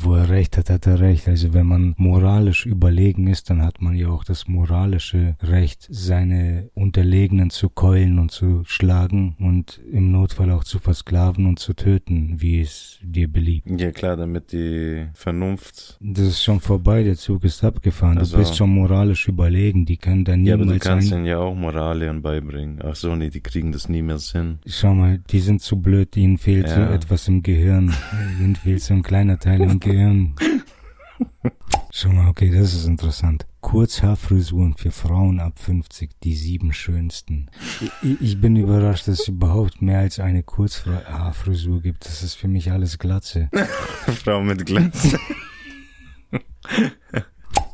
Wo er recht hat, hat er recht. Also wenn man moralisch überlegen ist, dann hat man ja auch das moralische Recht, seine Unterlegenen zu keulen und zu schlagen und im Notfall auch zu versklaven und zu töten, wie es dir beliebt. Ja klar, damit die Vernunft. Das ist schon vorbei, der Zug ist abgefahren. Also. Du bist schon moralisch überlegen. Die können da Ja, aber du niemals kannst ihnen ja auch Moralien beibringen. Ach so, nee, die kriegen das nie mehr hin. Schau mal, die sind zu blöd, ihnen fehlt so Ja. etwas im Gehirn. ihnen fehlt so ein kleiner Teil im Gehirn. Schau mal, okay, das ist interessant. Kurzhaarfrisuren für Frauen ab 50, die sieben schönsten. Ich, ich bin überrascht, dass es überhaupt mehr als eine Kurzhaarfrisur gibt. Das ist für mich alles Glatze. Frau mit Glanz.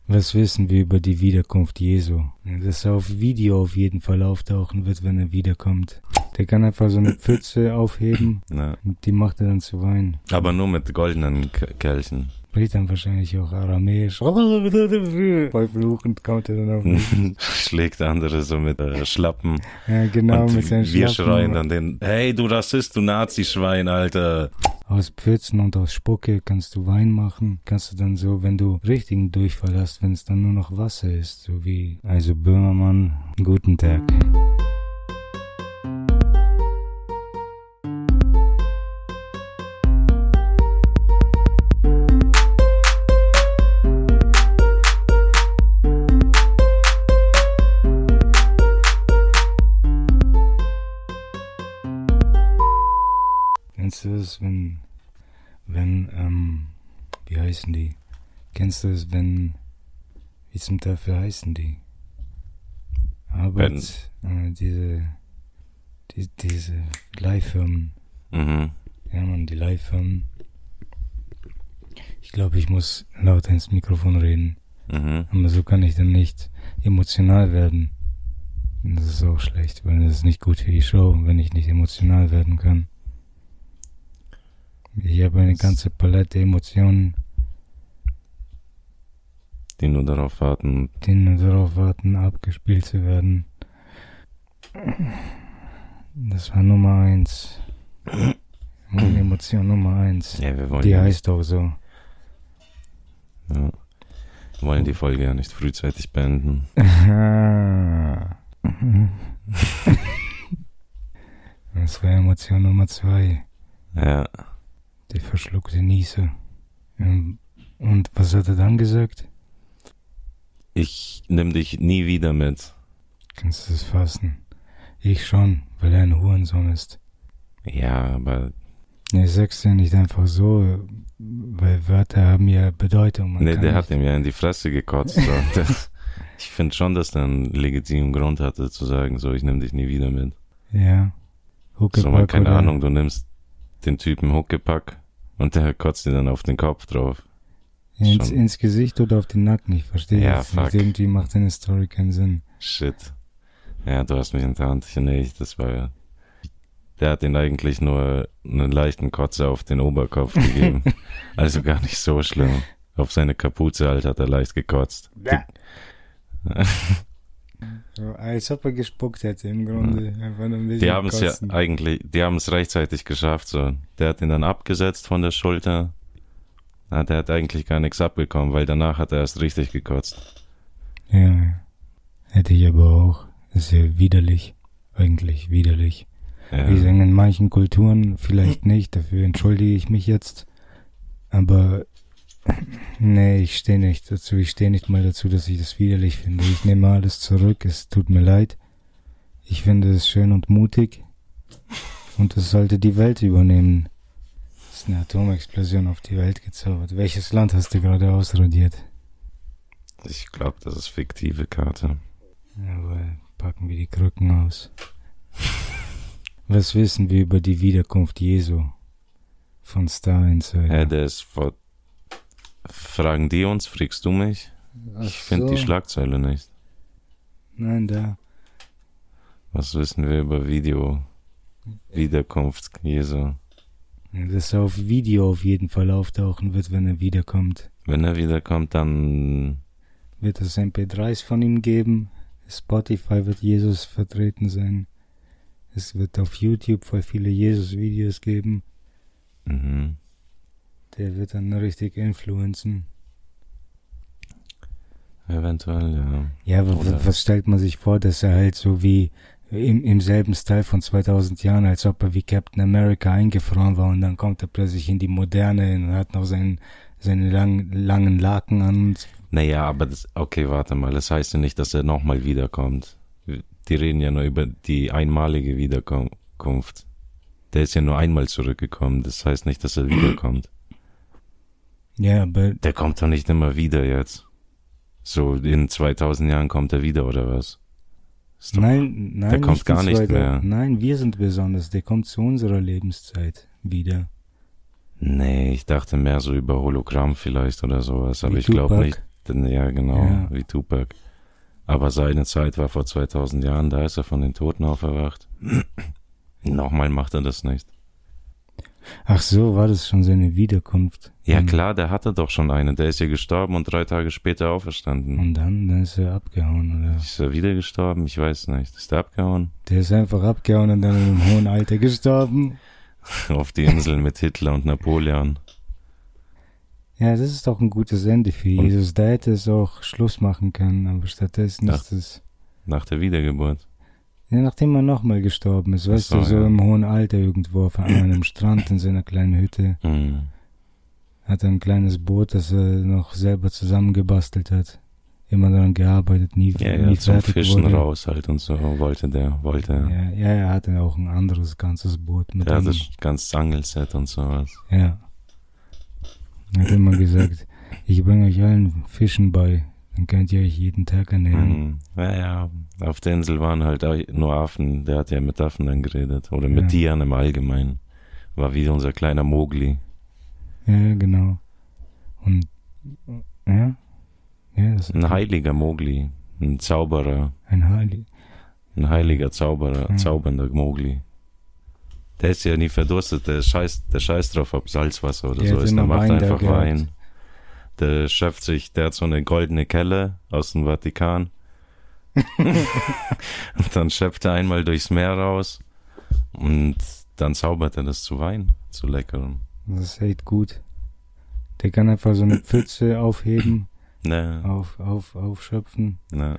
Was wissen wir über die Wiederkunft Jesu? Dass er auf Video auf jeden Fall auftauchen wird, wenn er wiederkommt. Der kann einfach so eine Pfütze aufheben Na, und die macht er dann zu Wein. aber nur mit goldenen K Kelchen. Spricht dann wahrscheinlich auch Aramäisch. Voll fluchend kommt er dann auf. Schlägt andere so mit äh, Schlappen. Ja, genau, und mit seinen wir Schlappen. schreien dann den, hey du Rassist, du Nazi-Schwein, Alter. Aus Pfützen und aus Spucke kannst du Wein machen. Kannst du dann so, wenn du richtigen Durchfall hast, wenn es dann nur noch Wasser ist. So wie, also Böhmermann, guten Tag. Das, wenn, wenn, ähm, wie heißen die? Kennst du das, wenn, wie zum Teufel heißen die? Arbeit, äh, diese, die, diese Leihfirmen. Mhm. Ja, man, die Leihfirmen. Ich glaube, ich muss lauter ins Mikrofon reden. Mhm. Aber so kann ich dann nicht emotional werden. Das ist auch schlecht, weil das ist nicht gut für die Show, wenn ich nicht emotional werden kann. Ich habe eine ganze Palette Emotionen, Die nur darauf warten. die nur darauf warten, abgespielt zu werden. Das war Nummer eins. Emotion Nummer eins. Ja, wir wollen Die heißt auch so. Ja. Wir wollen die Folge ja nicht frühzeitig beenden. Das war Emotion Nummer zwei. Ja. Die verschluckte Niese. Ähm, Und was hat er dann gesagt? Ich nimm dich nie wieder mit. Kannst du das fassen? Ich schon, weil er ein Hurensohn ist. Ja, aber Nee, sag's ja nicht einfach so, weil Wörter haben ja Bedeutung. Man nee, der hat ihm ja in die Fresse gekotzt. Das, ich finde schon, dass der einen legitimen Grund hatte zu sagen, so, ich nimm dich nie wieder mit. Ja. So, mal, Huckepack keine Ahnung, du nimmst den Typen Huckepack und der kotzt dir dann auf den Kopf drauf. Ins, schon- ins Gesicht oder auf den Nacken, ich verstehe Ja, das nicht. fuck. Irgendwie macht deine Story keinen Sinn. Shit. Ja, du hast mich enttarnt. Ja, Nee, ich- das war ja. Der hat ihn eigentlich nur einen leichten Kotze auf den Oberkopf gegeben. also gar nicht so schlimm. Auf seine Kapuze halt hat er leicht gekotzt. So, als ob er gespuckt hätte im Grunde. Ein bisschen Die haben es ja eigentlich, die haben es rechtzeitig geschafft. So, der hat ihn dann abgesetzt von der Schulter. Na, der hat eigentlich gar nichts abbekommen, weil danach hat er erst richtig gekotzt. Ja, hätte ich aber auch. Ist ja widerlich. Eigentlich widerlich. Ja. Wie sagen, in manchen Kulturen vielleicht nicht, dafür entschuldige ich mich jetzt. Aber nee, ich stehe nicht dazu. Ich stehe nicht mal dazu, dass ich das widerlich finde. Ich nehme alles zurück. Es tut mir leid. Ich finde es schön und mutig. Und es sollte die Welt übernehmen. Es ist eine Atomexplosion auf die Welt gezaubert. Welches Land hast du gerade ausradiert? Ich glaube, das ist fiktive Karte. Jawohl, packen wir die Krücken aus. Was wissen wir über die Wiederkunft Jesu von Star Insider? Hä, der ist vor. Fragen die uns, fragst du mich? Ich finde die Schlagzeile nicht. Nein, da. Was wissen wir über Video? Wiederkunft Jesu. Dass er auf Video auf jeden Fall auftauchen wird, wenn er wiederkommt. Wenn er wiederkommt, dann. Wird es MP3s von ihm geben. Spotify wird Jesus vertreten sein. Es wird auf YouTube voll viele Jesus-Videos geben. Mhm. Der wird dann richtig influenzen. Eventuell, ja. Ja, aber Oder- was stellt man sich vor, dass er halt so wie im, im selben Style von 2000 Jahren, als ob er wie Captain America eingefroren war und dann kommt er plötzlich in die Moderne und hat noch seinen, seine lang, langen Laken an Naja, aber das, okay, warte mal. Das heißt ja nicht, dass er nochmal wiederkommt. Die reden ja nur über die einmalige Wiederkunft. Der ist ja nur einmal zurückgekommen. Das heißt nicht, dass er wiederkommt. Ja, aber Der kommt doch nicht immer wieder jetzt. So in 2000 Jahren kommt er wieder oder was? Doch- nein, nein, der kommt gar nicht mehr. Nein, wir sind besonders. Der kommt zu unserer Lebenszeit wieder. Nee, ich dachte mehr so über Hologramm vielleicht oder sowas, aber Wie ich glaube nicht. Denn, ja, genau, Ja. wie Tupac. Aber seine Zeit war vor 2000 Jahren, da ist er von den Toten auferwacht. Nochmal macht er das nicht. Ach so, war das schon seine Wiederkunft? Ja Und- klar, der hatte doch schon einen. Der ist ja gestorben und drei Tage später auferstanden. Und dann, dann ist er abgehauen, oder? Ist er wieder gestorben? Ich weiß nicht. Ist er abgehauen? Der ist einfach abgehauen und dann im hohen Alter gestorben. Auf die Insel mit Hitler und Napoleon. Ja, das ist doch ein gutes Ende für Und- Jesus. Da hätte es auch Schluss machen können, aber stattdessen Ja. ist es. Nach der Wiedergeburt. Ja, nachdem er nochmal gestorben ist, weißt so, du, so ja. im hohen Alter irgendwo auf einem Strand in seiner kleinen Hütte, Hm. hat er ein kleines Boot, das er noch selber zusammengebastelt hat. Immer daran gearbeitet, nie, Ja, nie ja, zum Fischen wurde. raus halt und so wollte der, wollte er. Ja, ja, er hatte auch ein anderes ganzes Boot mit Der hatte ganz Angelset und sowas. Ja. Er hat immer gesagt, ich bringe euch allen Fischen bei, dann könnt ihr euch jeden Tag ernähren. Hm. Ja, ja, auf der Insel waren halt auch nur Affen. Der hat ja mit Affen dann geredet. Oder mit Ja. Tieren im Allgemeinen. War wie unser kleiner Mogli. Ja, genau. Und, ja, ja, das ist Ein heiliger Mogli. Ein Zauberer. ein Heilig. Ein heiliger Zauberer. Mhm. Zaubernder Mogli. Der ist ja nie verdurstet. Der scheißt, der scheißt drauf, ob Salzwasser oder Der so ist. Der macht einfach gehabt. Wein. Der schöpft sich, der hat so eine goldene Kelle aus dem Vatikan. und dann schöpft er einmal durchs Meer raus. Und dann zaubert er das zu Wein. Zu leckerem. Das ist echt gut. Der kann einfach so eine Pfütze aufheben, Ne, auf, auf, aufschöpfen ne.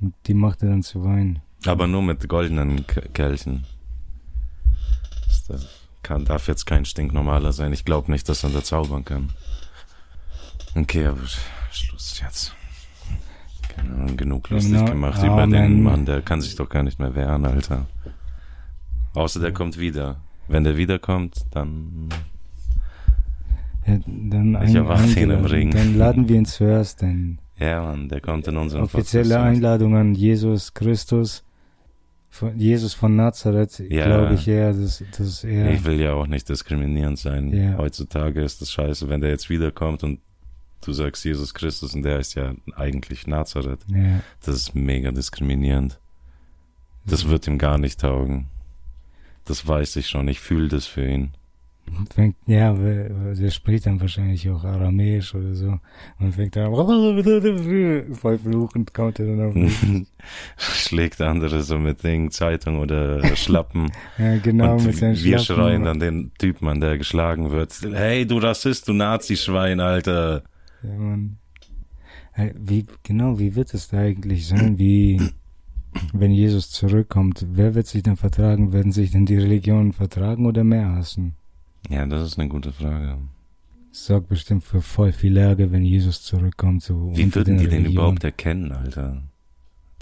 und die macht er dann zu Wein. Aber nur mit goldenen K Kelchen. Das kann, darf jetzt kein stinknormaler sein. Ich glaube nicht, dass er da zaubern kann. Okay, aber Schluss jetzt. Genau, genug lustig Genau, gemacht Amen. über den Mann. Der kann sich doch gar nicht mehr wehren, Alter. Außer der kommt wieder. Wenn der wiederkommt, dann Ja, dann Ich erwarte ihn im. Ring. Dann laden wir ihn zuerst, denn ja, Mann, der kommt in unseren offizielle Podcast. Einladung an Jesus Christus, von Jesus von Nazareth, Ja. glaube ich eher, dass, dass er, Ich will ja auch nicht diskriminierend sein. Ja. Heutzutage ist das scheiße, wenn der jetzt wiederkommt und du sagst Jesus Christus und der ist ja eigentlich Nazareth. ja, Das ist mega diskriminierend. Das wird ihm gar nicht taugen. Das weiß ich schon. Ich fühle das für ihn. fängt, ja, der spricht dann wahrscheinlich auch Aramäisch oder so und fängt dann voll fluchend kommt er dann auf mich. Schlägt andere so mit Ding, Zeitung oder Schlappen. Ja, genau, und mit seinen wir Schlappen. schreien dann den Typen an, der geschlagen wird. Hey, du Rassist, du Nazischwein, Alter. Ja, Mann. Wie, genau, wie wird es da eigentlich sein? Wie, wenn Jesus zurückkommt, wer wird sich dann vertragen? Werden sich denn die Religionen vertragen oder mehr hassen? Ja, das ist eine gute Frage. Sorgt bestimmt für voll viel Ärger, wenn Jesus zurückkommt. So Wie würden den die den Religionen. überhaupt erkennen, Alter?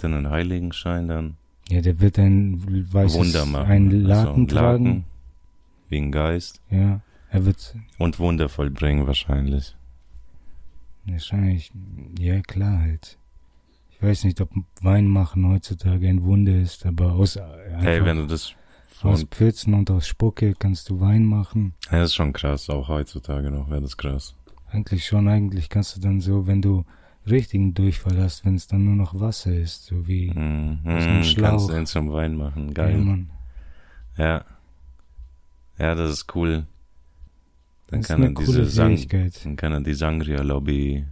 Denn einen Heiligenschein dann? Ja, der wird ein weißes, Wunder machen. ein Also Laken tragen. Wie ein Geist. Ja, er wird Und Wunder vollbringen wahrscheinlich. Wahrscheinlich, ja klar halt. Ich weiß nicht, ob Wein machen heutzutage ein Wunder ist, aber aus, Hey, einfach wenn du das aus Pfützen und aus Spucke kannst du Wein machen. ja, das ist schon krass, auch heutzutage noch wäre das krass. Eigentlich schon, eigentlich kannst du dann so, wenn du richtigen Durchfall hast, wenn es dann nur noch Wasser ist, so wie Mhm. Aus dem Mhm, Schlauch. Kannst du zum Wein machen, Ja, geil. Mann. Ja. Ja, das ist cool. Dann Das kann er diese Sang dann kann er die Sangria-Lobby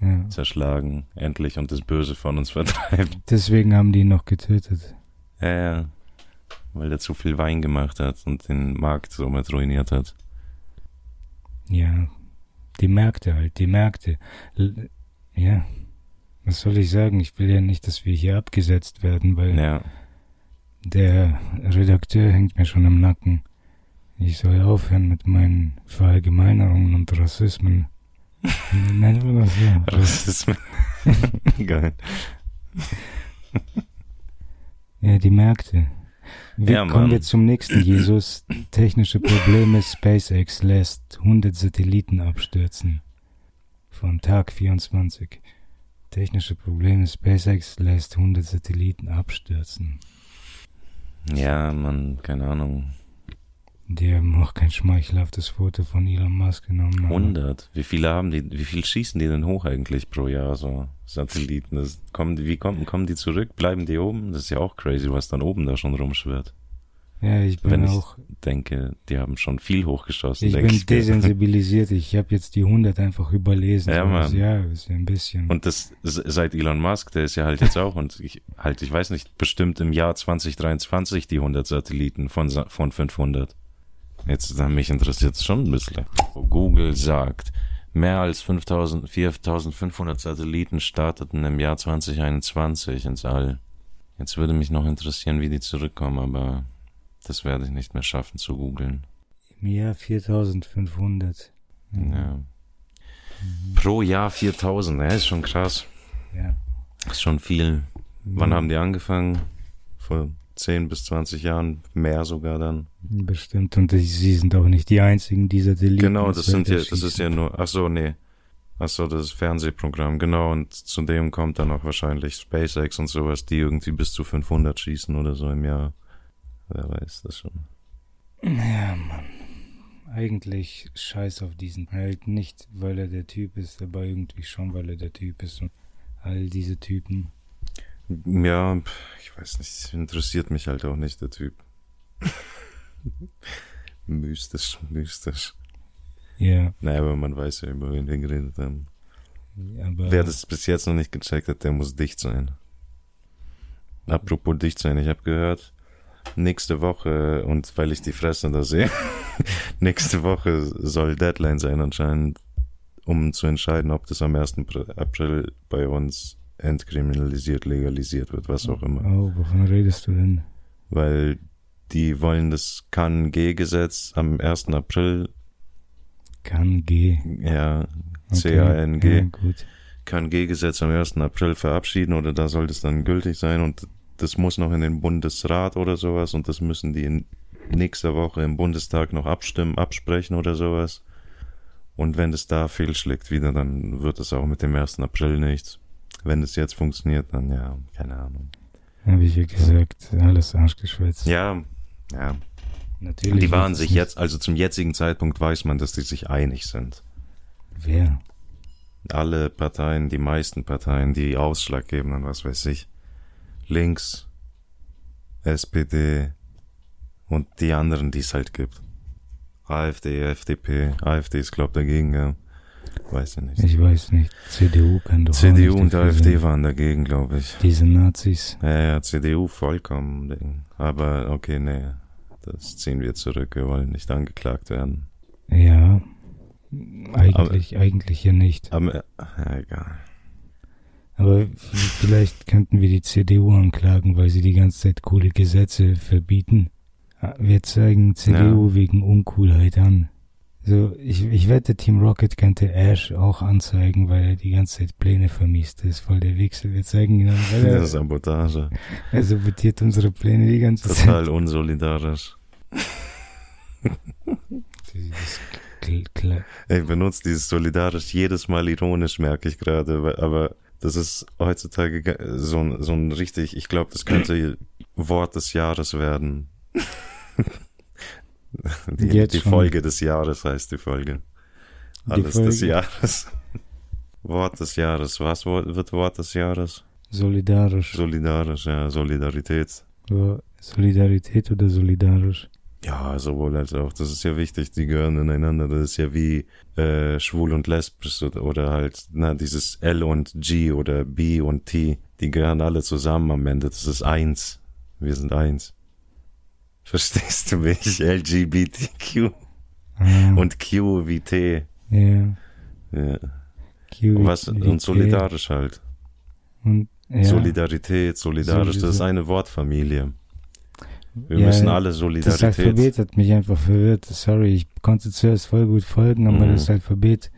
Ja. zerschlagen, endlich und das Böse von uns vertreiben. Deswegen haben die ihn noch getötet. Ja, ja. Weil er zu viel Wein gemacht hat und den Markt somit ruiniert hat. Ja, die Märkte halt, die Märkte. L ja, was soll ich sagen? Ich will ja nicht, dass wir hier abgesetzt werden, weil Ja. der Redakteur hängt mir schon im Nacken. Ich soll aufhören mit meinen Verallgemeinerungen und Rassismen. Nennen wir das so. Rassismus. Geil. Ja, die Märkte. Wir Ja, kommen jetzt zum nächsten Jesus. Technische Probleme. SpaceX lässt 100 Satelliten abstürzen. Von Tag 24. Technische Probleme. SpaceX lässt 100 Satelliten abstürzen. Ja, man, keine Ahnung. Die haben auch kein schmeichelhaftes Foto von Elon Musk genommen. aber 100. Wie viele haben die, wie viel schießen die denn hoch eigentlich pro Jahr, so Satelliten? Das, kommen die, wie kommen, kommen die zurück? Bleiben die oben? Das ist ja auch crazy, was dann oben da schon rumschwirrt. Ja, ich bin Wenn ich auch, denke, die haben schon viel hochgeschossen, ich bin ich. desensibilisiert. Ich habe jetzt die 100 einfach überlesen. Ja, Mann. Ja, ist ja ein bisschen. Und das se- seit Elon Musk, der ist ja halt jetzt auch und ich halt, ich weiß nicht, bestimmt im Jahr 2023 die 100 Satelliten von von 500. Jetzt dann mich interessiert es schon ein bisschen. Google sagt, mehr als 5000 4500 Satelliten starteten im Jahr 2021 ins All. Jetzt würde mich noch interessieren, wie die zurückkommen, aber das werde ich nicht mehr schaffen zu googeln. Im Jahr 4500. Ja. Pro Jahr 4000, ja, ist schon krass. Ja. Ist schon viel. Wann haben die angefangen? Vor 10 bis 20 Jahren, mehr sogar dann. Bestimmt. Und die- sie sind auch nicht die einzigen, die Satelliten. Genau, das sind ja, das ist ja nur, ach so, nee. Ach so, das ist Fernsehprogramm, genau. Und zu dem kommt dann auch wahrscheinlich SpaceX und sowas, die irgendwie bis zu 500 schießen oder so im Jahr. Wer weiß das schon. Ja, Mann. Eigentlich scheiß auf diesen halt nicht, weil er der Typ ist, aber irgendwie schon, weil er der Typ ist und all diese Typen. Ja, ich weiß nicht, interessiert mich halt auch nicht, der Typ. mystisch, mystisch. Ja, Naja, aber man weiß ja, über wen wir geredet haben. aber Wer das bis jetzt noch nicht gecheckt hat, der muss dicht sein. Apropos dicht sein, ich habe gehört, nächste Woche, und weil ich die Fresse da sehe, nächste Woche soll Deadline sein anscheinend, um zu entscheiden, ob das am 1. Pr- April bei uns entkriminalisiert, legalisiert wird, was auch immer. Oh, wovon redest du denn? Weil die wollen das KNG-Gesetz am 1. April, Kann G. ja, Okay. C-A-N-G, Ja, gut. KNG-Gesetz am 1. April verabschieden oder da soll das dann gültig sein und das muss noch in den Bundesrat oder sowas und das müssen die in nächster Woche im Bundestag noch abstimmen, absprechen oder sowas. Und wenn es da fehlschlägt wieder, dann wird es auch mit dem 1. April nichts. Wenn es jetzt funktioniert, dann ja, keine Ahnung. Habe ich ja gesagt, alles Arschgeschwätz. Ja, ja. Natürlich. Die waren sich jetzt, also zum jetzigen Zeitpunkt weiß man, dass die sich einig sind. Wer? alle Parteien, die meisten Parteien, die ausschlaggebenden, was weiß ich, links, SPD und die anderen, die es halt gibt. AfD, FDP, AfD ist glaub dagegen, ja. Weiß ich nicht. Ich weiß nicht. CDU kann doch CDU und AfD sein. waren dagegen, glaube ich. Diese Nazis. Ja, ja, CDU vollkommen. Aber okay, nee, das ziehen wir zurück. Wir wollen nicht angeklagt werden. Ja. Eigentlich, eigentlich ja nicht. Aber, ja, egal. Aber vielleicht könnten wir die CDU anklagen, weil sie die ganze Zeit coole Gesetze verbieten. Ah, Wir zeigen CDU Ja. wegen Uncoolheit an. So, ich, ich wette, Team Rocket könnte Ash auch anzeigen, weil er die ganze Zeit Pläne vermisst. Das ist voll der Wichser. Wir zeigen ihn an, weil Das er, ist Sabotage. er sabotiert unsere Pläne die ganze Zeit. Total unsolidarisch. Ich benutze dieses solidarisch jedes Mal ironisch, merke ich gerade, aber das ist heutzutage ge- so ein, so ein richtig, ich glaube, das könnte Wort des Jahres werden. Die, Jetzt die schon. Folge des Jahres heißt die Folge. Die Alles des Folge. Jahres. Wort des Jahres. Was wird Wort des Jahres? Solidarisch. Solidarisch, ja, Solidarität. So, Solidarität oder solidarisch? Ja, sowohl als auch. Das ist ja wichtig, die gehören ineinander. Das ist ja wie äh, schwul und lesbisch oder halt, na, dieses L und G oder B und T, die gehören alle zusammen am Ende. Das ist eins. Wir sind eins. Verstehst du mich? LGBTQ Ah, und Q wie T. ja. Ja. Q- Was, und solidarisch halt. Und, ja. Solidarität, solidarisch, das ist eine Wortfamilie. Wir Ja, müssen alle Das Solidarität. Alphabet hat mich einfach verwirrt. Sorry, ich konnte zuerst voll gut folgen, aber Mhm. das Alphabet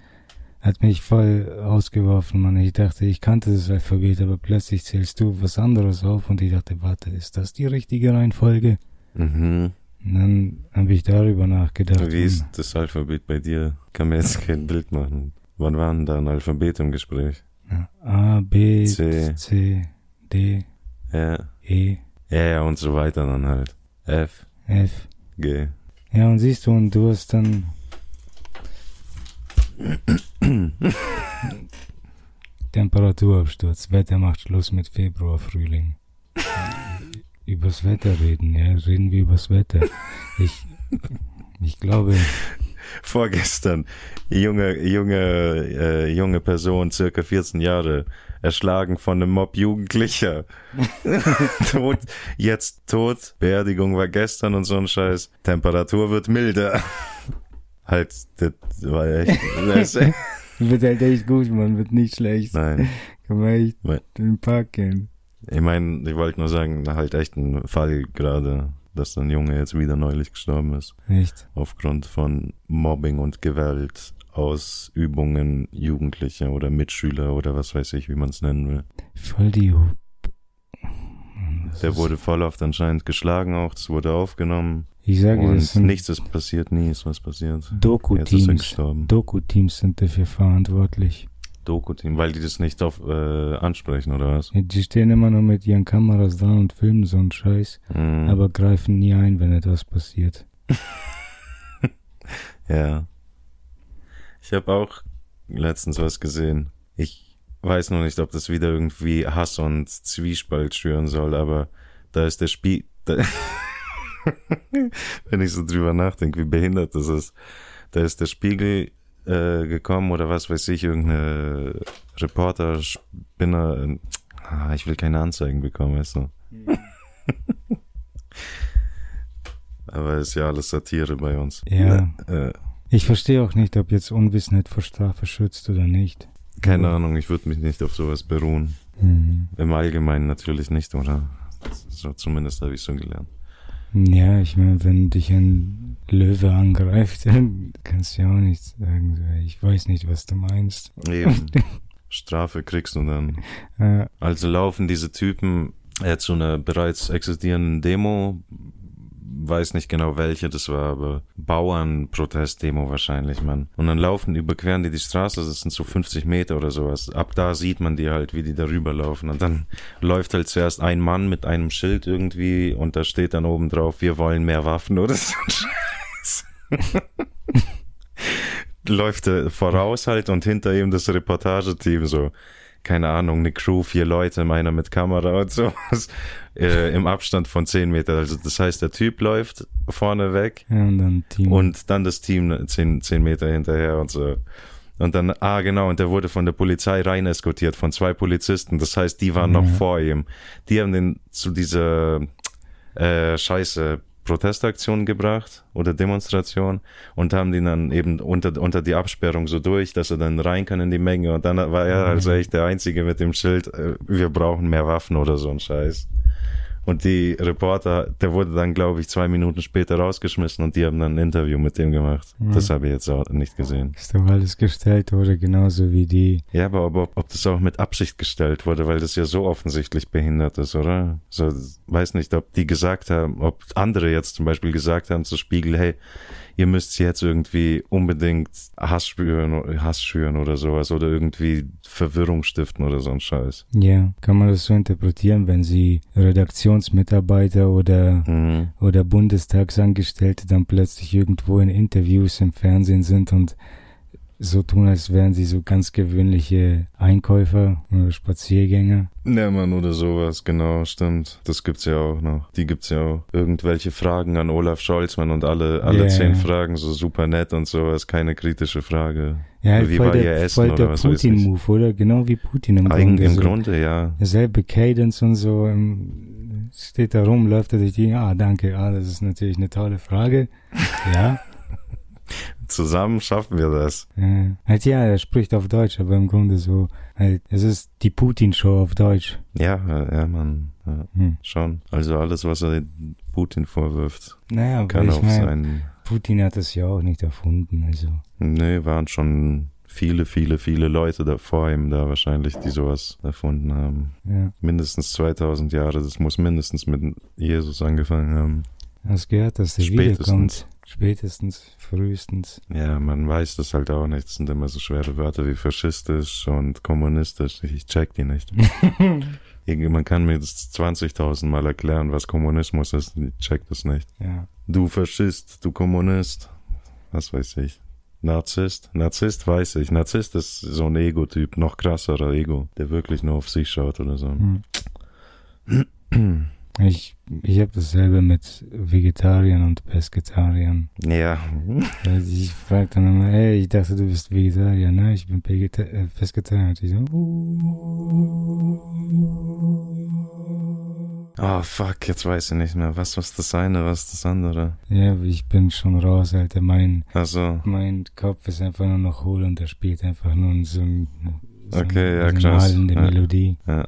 hat mich voll rausgeworfen, Mann. Ich dachte, ich kannte das Alphabet, aber plötzlich zählst du was anderes auf und ich dachte, warte, ist das die richtige Reihenfolge? Mhm. Und dann habe ich darüber nachgedacht. Wie ist das Alphabet bei dir? Kann mir jetzt kein Bild machen. Wann war denn da ein Alphabet im Gespräch? A, B, C. C, D, Ja. E, Ja, ja, und so weiter dann halt. F, F. G. Ja, und siehst du, und du hast dann. Temperaturabsturz, Wetter macht Schluss mit Februar, Frühling. übers Wetter reden, ja, reden wir übers Wetter. Ich, ich glaube, Vorgestern, junge, junge, äh, junge Person, circa 14 Jahre, erschlagen von einem Mob Jugendlicher. tot, jetzt tot. Beerdigung war gestern und so ein Scheiß. Temperatur wird milder. halt, das war echt, das echt wird halt echt gut, man, wird nicht schlecht. nein. Kann man echt in den Park gehen. Ich meine, ich wollte nur sagen, halt echt ein Fall gerade, dass ein Junge jetzt wieder neulich gestorben ist. Echt. Aufgrund von Mobbing und Gewalt, Ausübungen Jugendlicher oder Mitschüler oder was weiß ich, wie man es nennen will. Voll die. Das Der wurde voll oft anscheinend geschlagen auch, das wurde aufgenommen. Ich sage, das Und sind nichts ist passiert, nie ist was passiert. Er Doku-Teams. Doku-Teams sind dafür verantwortlich. Doku-Team, weil die das nicht auf, äh, ansprechen, oder was? Die stehen immer nur mit ihren Kameras dran und filmen so einen Scheiß, Mhm. aber greifen nie ein, wenn etwas passiert. Ja. Ich habe auch letztens was gesehen. Ich weiß noch nicht, ob das wieder irgendwie Hass und Zwiespalt schüren soll, aber da ist der Spiel. Wenn ich so drüber nachdenke, wie behindert das ist. Da ist der Spiegel äh, gekommen oder was weiß ich, irgendeine Reporter, Spinner. äh, Ah, ich will keine Anzeigen bekommen, weißt du. Aber ist ja alles Satire bei uns. Ja. Äh, Ich verstehe auch nicht, ob jetzt Unwissenheit vor Strafe schützt oder nicht. Keine Ahnung, ich würde mich nicht auf sowas beruhen. Mhm. Im Allgemeinen natürlich nicht, oder? So, zumindest habe ich so gelernt. Ja, ich meine, wenn dich ein Löwe angreift, dann kannst du ja auch nichts sagen. Ich weiß nicht, was du meinst. Eben. Strafe kriegst du dann. Also laufen diese Typen äh, zu einer bereits existierenden Demo, weiß nicht genau welche das war, aber Bauernprotestdemo wahrscheinlich, Mann. Und dann laufen, überqueren die die Straße, das sind so 50 Meter oder sowas. Ab da sieht man die halt, wie die darüber laufen. Und dann läuft halt zuerst ein Mann mit einem Schild irgendwie und da steht dann oben drauf, wir wollen mehr Waffen oder so läuft er voraus halt und hinter ihm das Reportageteam so keine Ahnung, eine Crew, vier Leute, einer mit Kamera und sowas, äh, im Abstand von zehn Meter. Also das heißt, der Typ läuft vorne weg ja, und dann Team. und dann das Team zehn, zehn Meter hinterher und so. Und dann, ah genau, und der wurde von der Polizei rein eskortiert, von zwei Polizisten. Das heißt, die waren noch Ja. vor ihm. Die haben den zu dieser äh, Scheiße, Protestaktion gebracht oder Demonstration und haben die dann eben unter, unter die Absperrung so durch, dass er dann rein kann in die Menge und dann war er also echt der Einzige mit dem Schild, äh, wir brauchen mehr Waffen oder so ein Scheiß. Und die Reporter, der wurde dann, glaube ich, zwei Minuten später rausgeschmissen und die haben dann ein Interview mit dem gemacht. Ja. Das habe ich jetzt auch nicht gesehen. Ist doch alles gestellt, oder? Genauso wie die. Ja, aber, aber ob, ob das auch mit Absicht gestellt wurde, weil das ja so offensichtlich behindert ist, oder? So, weiß nicht, ob die gesagt haben, ob andere jetzt zum Beispiel gesagt haben zu Spiegel, hey, ihr müsst jetzt irgendwie unbedingt Hass spüren, Hass schüren oder sowas oder irgendwie Verwirrung stiften oder so ein Scheiß. Ja, kann man das so interpretieren, wenn sie Redaktionsmitarbeiter oder, Mhm. oder Bundestagsangestellte dann plötzlich irgendwo in Interviews im Fernsehen sind und so tun, als wären sie so ganz gewöhnliche Einkäufer oder Spaziergänger. Ja, Mann, oder sowas, genau, stimmt. Das gibt's ja auch noch. Die gibt's ja auch. Irgendwelche Fragen an Olaf Scholz, Mann, und alle, alle Ja, zehn. Fragen so super nett und sowas, keine kritische Frage. Ja, Wie war ihr der, Essen voll oder der? Putin-Move, oder? Genau wie Putin im Eigen, Grunde. Im so. Grunde, ja. Derselbe Cadence und so, ähm, steht da rum, läuft er durch die, ah, danke, ah, das ist natürlich eine tolle Frage. Ja, Zusammen schaffen wir das. äh, halt ja, er spricht auf Deutsch, aber im Grunde so, halt, es ist die Putin-Show auf Deutsch. Ja, ja, Mann. Ja, Hm. schon. Also alles, was er Putin vorwirft, Naja, kann ich auf meine, sein. Putin hat das ja auch nicht erfunden, also. Nee, waren schon viele, viele, viele Leute da vor ihm da wahrscheinlich, die sowas erfunden haben. Ja, Mindestens 2000 Jahre, das muss mindestens mit Jesus angefangen haben. hast gehört, dass der Spätestens. wiederkommt. Spätestens, frühestens. Ja, man weiß das halt auch nicht. Es sind immer so schwere Wörter wie faschistisch und kommunistisch. Ich check die nicht. Irgendwie, man kann mir das 20.000 Mal erklären, was Kommunismus ist. Ich check das nicht. Ja, Du Faschist, du Kommunist. Was weiß ich. Narzisst? Narzisst weiß ich. Narzisst ist so ein Ego-Typ, noch krasserer Ego, der wirklich nur auf sich schaut oder so. Hm. Ich, ich habe dasselbe mit Vegetariern und Pesketariern. Ja. Also ich frage dann immer, ey, ich dachte, du bist Vegetarier, ne? Ich bin Pegeta äh, Pesketarier. Und ich so. Oh fuck, jetzt weiß ich nicht mehr. Was was das eine, was das andere. Ja, ich bin schon raus, Alter. Mein, Also, mein Kopf ist einfach nur noch hohl und er spielt einfach nur so, ein, so Okay, ja, eine krass. malende Ja. Melodie. ja.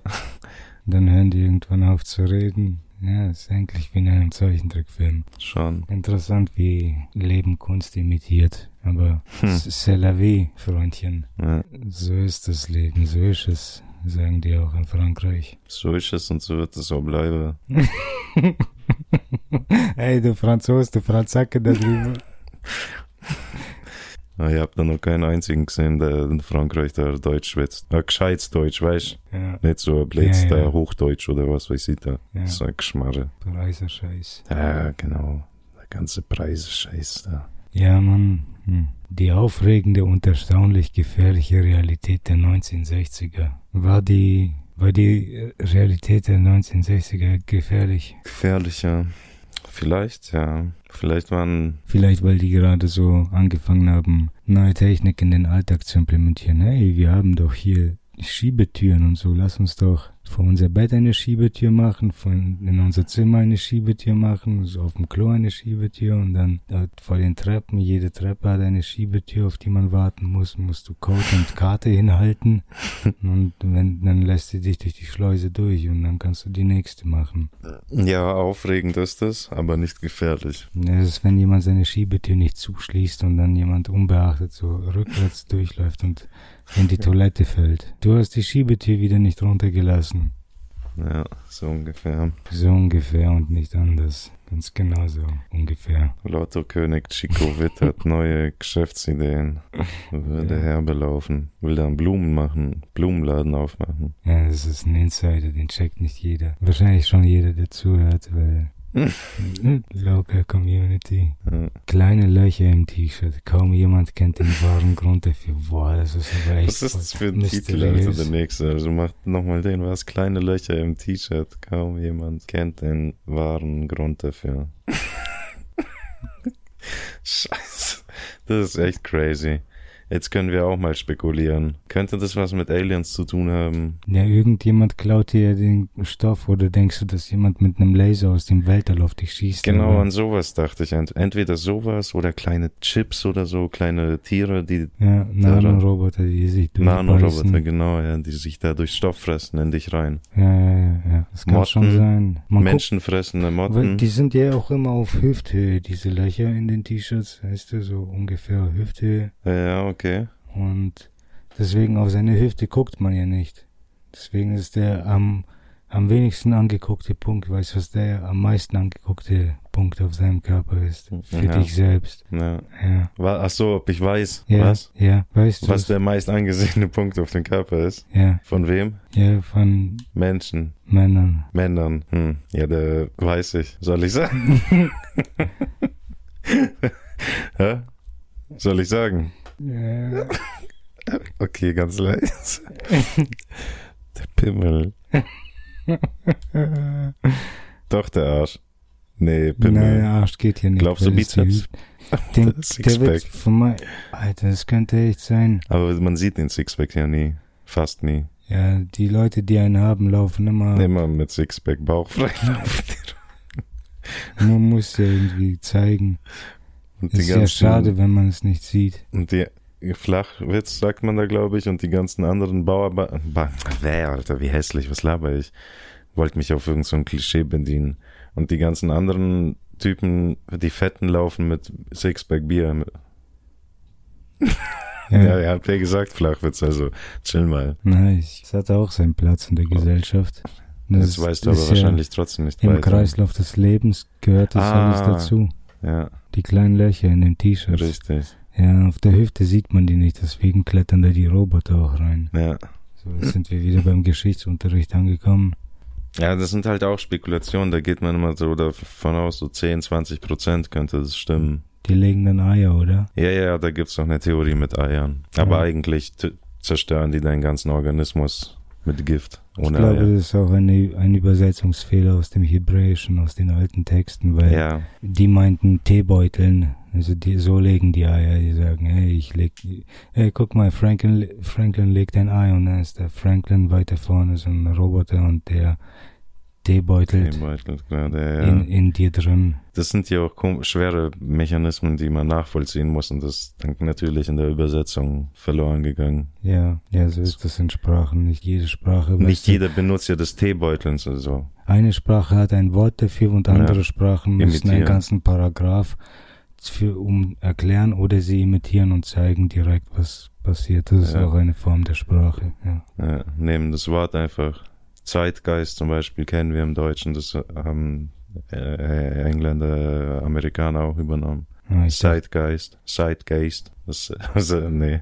Dann hören die irgendwann auf zu reden. Ja, ist eigentlich wie in einem Zeichentrickfilm. schon. Interessant, wie Leben Kunst imitiert. Aber Hm. c'est la vie, Freundchen. Ja. So ist das Leben, so ist es, sagen die auch in Frankreich. So ist es und so wird es auch bleiben. Ey, du Franzos, du Franzacke da drüben. Ah, Ich hab da noch keinen einzigen gesehen, der in Frankreich da Deutsch schwätzt. Ein gescheites Deutsch, weißt Ja, Nicht so ein Blitz, Ja, ja. der Hochdeutsch oder was weiß ich da. Ja. So ein Geschmarre. Preiser Scheiß. Ja, genau. Der ganze Preise-Scheiß da. Ja, Mann. Hm. Die aufregende und erstaunlich gefährliche Realität der 1960er. War die, war die äh, Realität der 1960er gefährlich? Gefährlicher. Vielleicht, ja. Vielleicht waren, Vielleicht, weil die gerade so angefangen haben, neue Technik in den Alltag zu implementieren. Hey, wir haben doch hier Schiebetüren und so. Lass uns doch vor unser Bett eine Schiebetür machen, von in unser Zimmer eine Schiebetür machen, so auf dem Klo eine Schiebetür und dann dort vor den Treppen. Jede Treppe hat eine Schiebetür, auf die man warten muss. Musst du Code und Karte hinhalten und wenn, dann lässt sie dich durch die Schleuse durch und dann kannst du die nächste machen. ja, aufregend ist das, aber nicht gefährlich. Das ist, wenn jemand seine Schiebetür nicht zuschließt und dann jemand unbeachtet so rückwärts durchläuft und in die Toilette fällt. Du hast die Schiebetür wieder nicht runtergelassen. Ja, so ungefähr. So ungefähr und nicht anders. Ganz genau so ungefähr. Lotto-König Chico Witt hat neue Geschäftsideen. Würde Ja. herbelaufen. Will dann Blumen machen, Blumenladen aufmachen. Ja, das ist ein Insider, den checkt nicht jeder. Wahrscheinlich schon jeder, der zuhört, weil Local Community. Ja. Kleine Löcher im T-Shirt. Kaum jemand kennt den wahren Grund dafür. Boah, das ist aber echt Was ist das für ein. Titel, Alter, der nächste? Also macht nochmal den, was? Kleine Löcher im T-Shirt. Kaum jemand kennt den wahren Grund dafür. Scheiße. Das ist echt crazy. Jetzt können wir auch mal spekulieren. Könnte das was mit Aliens zu tun haben? Ja, irgendjemand klaut dir den Stoff oder denkst du, dass jemand mit einem Laser aus dem Weltall auf dich schießt? Genau oder? an sowas dachte ich. Ent- Entweder sowas oder kleine Chips oder so, kleine Tiere, die Ja, Nanoroboter, die sich Nanoroboter, genau, ja, die sich da durch Stoff fressen in dich rein. Ja, ja, ja, ja. Das kann Motten, schon sein. Man Menschenfressende Motten. die sind ja auch immer auf Hüfthöhe, diese Löcher in den T-Shirts, weißt du, so ungefähr Hüfthöhe. Ja, okay. Und deswegen auf seine Hüfte guckt man ja nicht. Deswegen ist der am, am wenigsten angeguckte Punkt, weißt du, was der am meisten angeguckte Punkt auf seinem Körper ist? Für Ja. dich selbst. Ja. Ja. Ach so, ob ich weiß, Ja, was? ja, weißt du? Was der meist angesehene Punkt auf dem Körper ist? ja, Von wem? ja, von Menschen, Männern. Männern. Hm. Ja, der weiß ich. Soll ich sagen? Soll ich sagen? Ja. Okay, ganz leise. der Pimmel. Doch, der Arsch. Nee, Pimmel. Nein, Arsch geht hier nicht. Glaubst du Bizeps? Den, der wird Sixpack. von mein, Alter, das könnte echt sein. Aber man sieht den Sixpack ja nie. Fast nie. Ja, die Leute, die einen haben, laufen immer. Immer mit Sixpack bauchfrei. Man muss ja irgendwie zeigen. Und ist ja schade, wenn man es nicht sieht. Und die Flachwitz sagt man da, glaube ich, und die ganzen anderen Bauer... Ba ba Wer, Alter, wie hässlich, was laber ich? Wollte mich auf irgendein so Klischee bedienen. Und die ganzen anderen Typen, die Fetten laufen mit Sixpack Bier. Ja, Ja, ja, habt ihr gesagt, Flachwitz, also chill mal. Nice. Es hat auch seinen Platz in der Gesellschaft. Das Jetzt weißt du aber ist wahrscheinlich trotzdem nicht Ja, Im weiter. Kreislauf des Lebens gehört das Ah. alles dazu. Ja, Die kleinen Löcher in den T-Shirts. richtig. Ja, auf der Hüfte sieht man die nicht, deswegen klettern da die Roboter auch rein. Ja. So, jetzt sind wir wieder beim Geschichtsunterricht angekommen. Ja, das sind halt auch Spekulationen, da geht man immer so davon aus, so 10, 20 Prozent könnte das stimmen. Die legen dann Eier, oder? Ja, ja, da gibt's noch eine Theorie mit Eiern. Aber Ja. eigentlich zerstören die deinen ganzen Organismus mit Gift. Ich Ohne glaube, Eier. das ist auch eine, ein Übersetzungsfehler aus dem Hebräischen, aus den alten Texten, weil Ja, die meinten Teebeuteln. Also die, so legen die Eier. Die sagen, hey, ich leg, hey, guck mal, Franklin, Franklin legt ein Ei und dann ist der Franklin weiter vorne so ein Roboter und der Teebeutelt Teebeutel, gerade, ja. in, in dir drin. Das sind ja auch schwere Mechanismen, die man nachvollziehen muss und das ist dann natürlich in der Übersetzung verloren gegangen. Ja, ja, so ist das in Sprachen. Nicht jede Sprache. Nicht jeder benutzt ja das Teebeuteln so. Eine Sprache hat ein Wort dafür und Ja. andere Sprachen müssen einen Imitieren. ganzen Paragraph für, um erklären oder sie imitieren und zeigen direkt, was passiert. Das ist Ja. auch eine Form der Sprache. Ja. Ja, nehmen das Wort einfach. Zeitgeist zum Beispiel kennen wir im Deutschen, das haben äh, Engländer, Amerikaner auch übernommen. Dachte, Zeitgeist, Zeitgeist, das, also, nee,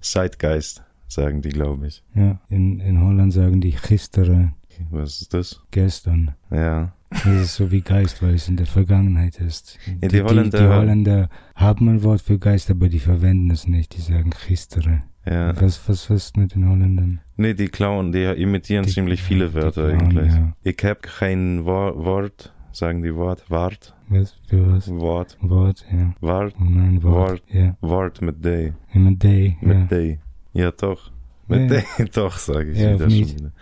Zeitgeist sagen die, glaube ich. ja, in, in Holland sagen die gisteren, Was ist das? gestern. Ja, Das ist so wie Geist, weil es in der Vergangenheit ist. Ja, die Holländer- die, die Holländer haben ein Wort für Geist, aber die verwenden es nicht. Die sagen gisteren. Ja. Was, was, was mit den Holländern? Nee, die klauen, die imitieren Die- ziemlich viele Wörter klauen, eigentlich. ja. Ich hab kein Wor Wort, sagen die Wort, Wart, Was, für was? Wort, Wort, ja. Wart, nein, Wort. Wort. Ja. Wort mit D, Immer day. mit ja. D. Ja, doch. Mit Ja. D, doch, sage ich Ja, wieder auf schon nicht. wieder.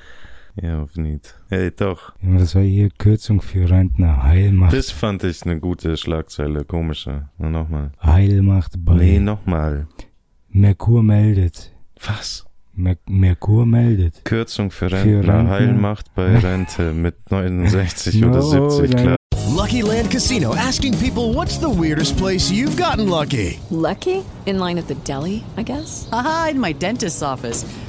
Ja, auf nicht. Hey, doch. Ja, Das war hier Kürzung für Rentner. Heilmacht. Das fand ich eine gute Schlagzeile, komische. Nochmal. Heilmacht bei Nee, nochmal. Merkur meldet. Was? Mer Merkur meldet. Kürzung für Für Rentner, Rentner. Heilmacht bei Rente mit 69 No, oder 70, nein, klar. Lucky Land Casino asking people what's the weirdest place you've gotten lucky? Lucky? In line at the deli, I guess? Aha, in my dentist's office.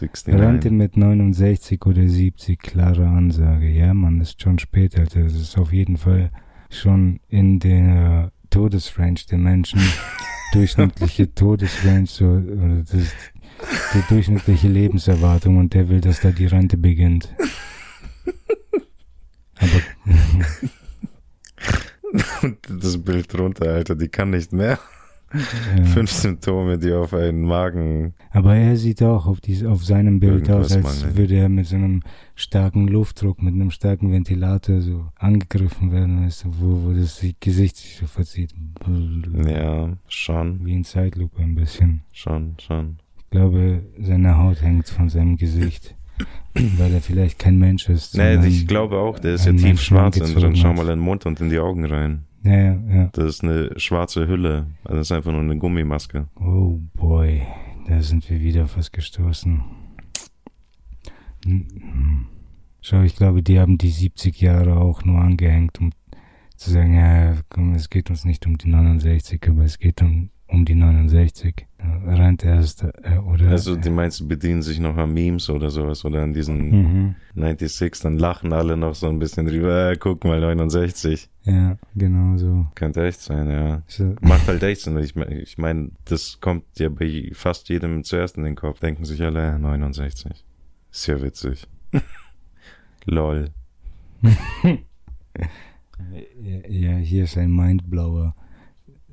leider. 96, Rente 69. mit 69 oder 70, klare Ansage. Ja, das ist schon spät, Alter. Das ist auf jeden Fall schon in der Todesrange der Menschen. durchschnittliche Todesrange so, das, die durchschnittliche Lebenserwartung und der will, dass da die Rente beginnt. Aber das Bild drunter, Alter, die kann nicht mehr. Fünf Symptome, die auf einen Magen. Aber er sieht auch auf, dies, auf seinem Bild aus, als mangelt. würde er mit so einem starken Luftdruck, mit einem starken Ventilator so angegriffen werden, weißt du, wo, wo das Gesicht sich so verzieht. Ja, schon, Wie in Zeitlupe ein bisschen. schon, schon. Ich glaube, seine Haut hängt von seinem Gesicht, weil er vielleicht kein Mensch ist. Nee, ich glaube auch, der ist ja tief schwarz und dann angezogen schau mal in den Mund und in die Augen rein. Ja, ja, ja. Das ist eine schwarze Hülle. Also das ist einfach nur eine Gummimaske. Oh boy, da sind wir wieder fast gestoßen. Schau, ich glaube, die haben die 70 Jahre auch nur angehängt, um zu sagen, ja, komm, es geht uns nicht um die 69, aber es geht um, um die 69. Ja, Rennt erst, äh, oder? Also die meinst du bedienen sich noch an Memes oder sowas oder an diesen mhm. 96, dann lachen alle noch so ein bisschen drüber, äh, guck mal, 69. Ja, genau so. Könnte echt sein, ja. so. Macht halt echt Sinn. Ich meine, ich mein, das kommt ja bei fast jedem zuerst in den Kopf. Denken sich alle, äh, 69. Ist ja witzig. Lol. Ja, ja, hier ist ein Mindblower.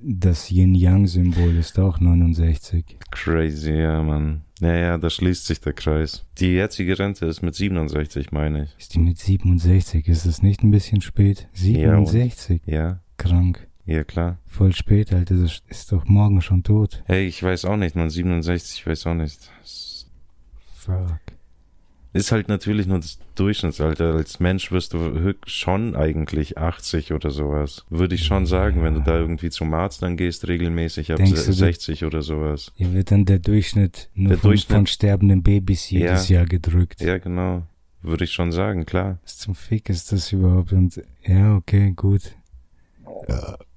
Das Yin-Yang-Symbol ist auch 69. Crazy, ja, Mann. Ja, ja, da schließt sich der Kreis. Die jetzige Rente ist mit 67, meine ich. Ist die mit 67? Ist das nicht ein bisschen spät? 67? Ja, Krank. ja, klar. Voll spät, Alter. Das ist doch morgen schon tot. Hey, ich weiß auch nicht, man, 67, ich weiß auch nicht. Fuck. Ist halt natürlich nur das Durchschnittsalter. Als Mensch wirst du schon eigentlich 80 oder sowas. Würde ich schon sagen, wenn du da irgendwie zum Arzt dann gehst, regelmäßig ab Denkst du, 60 oder sowas. Hier wird dann der Durchschnitt nur Der von, Durchschnitt- von sterbenden Babys jedes Ja. Jahr gedrückt. Ja, genau. Würde ich schon sagen, klar. Was zum Fick ist das überhaupt? Und ja, okay, gut.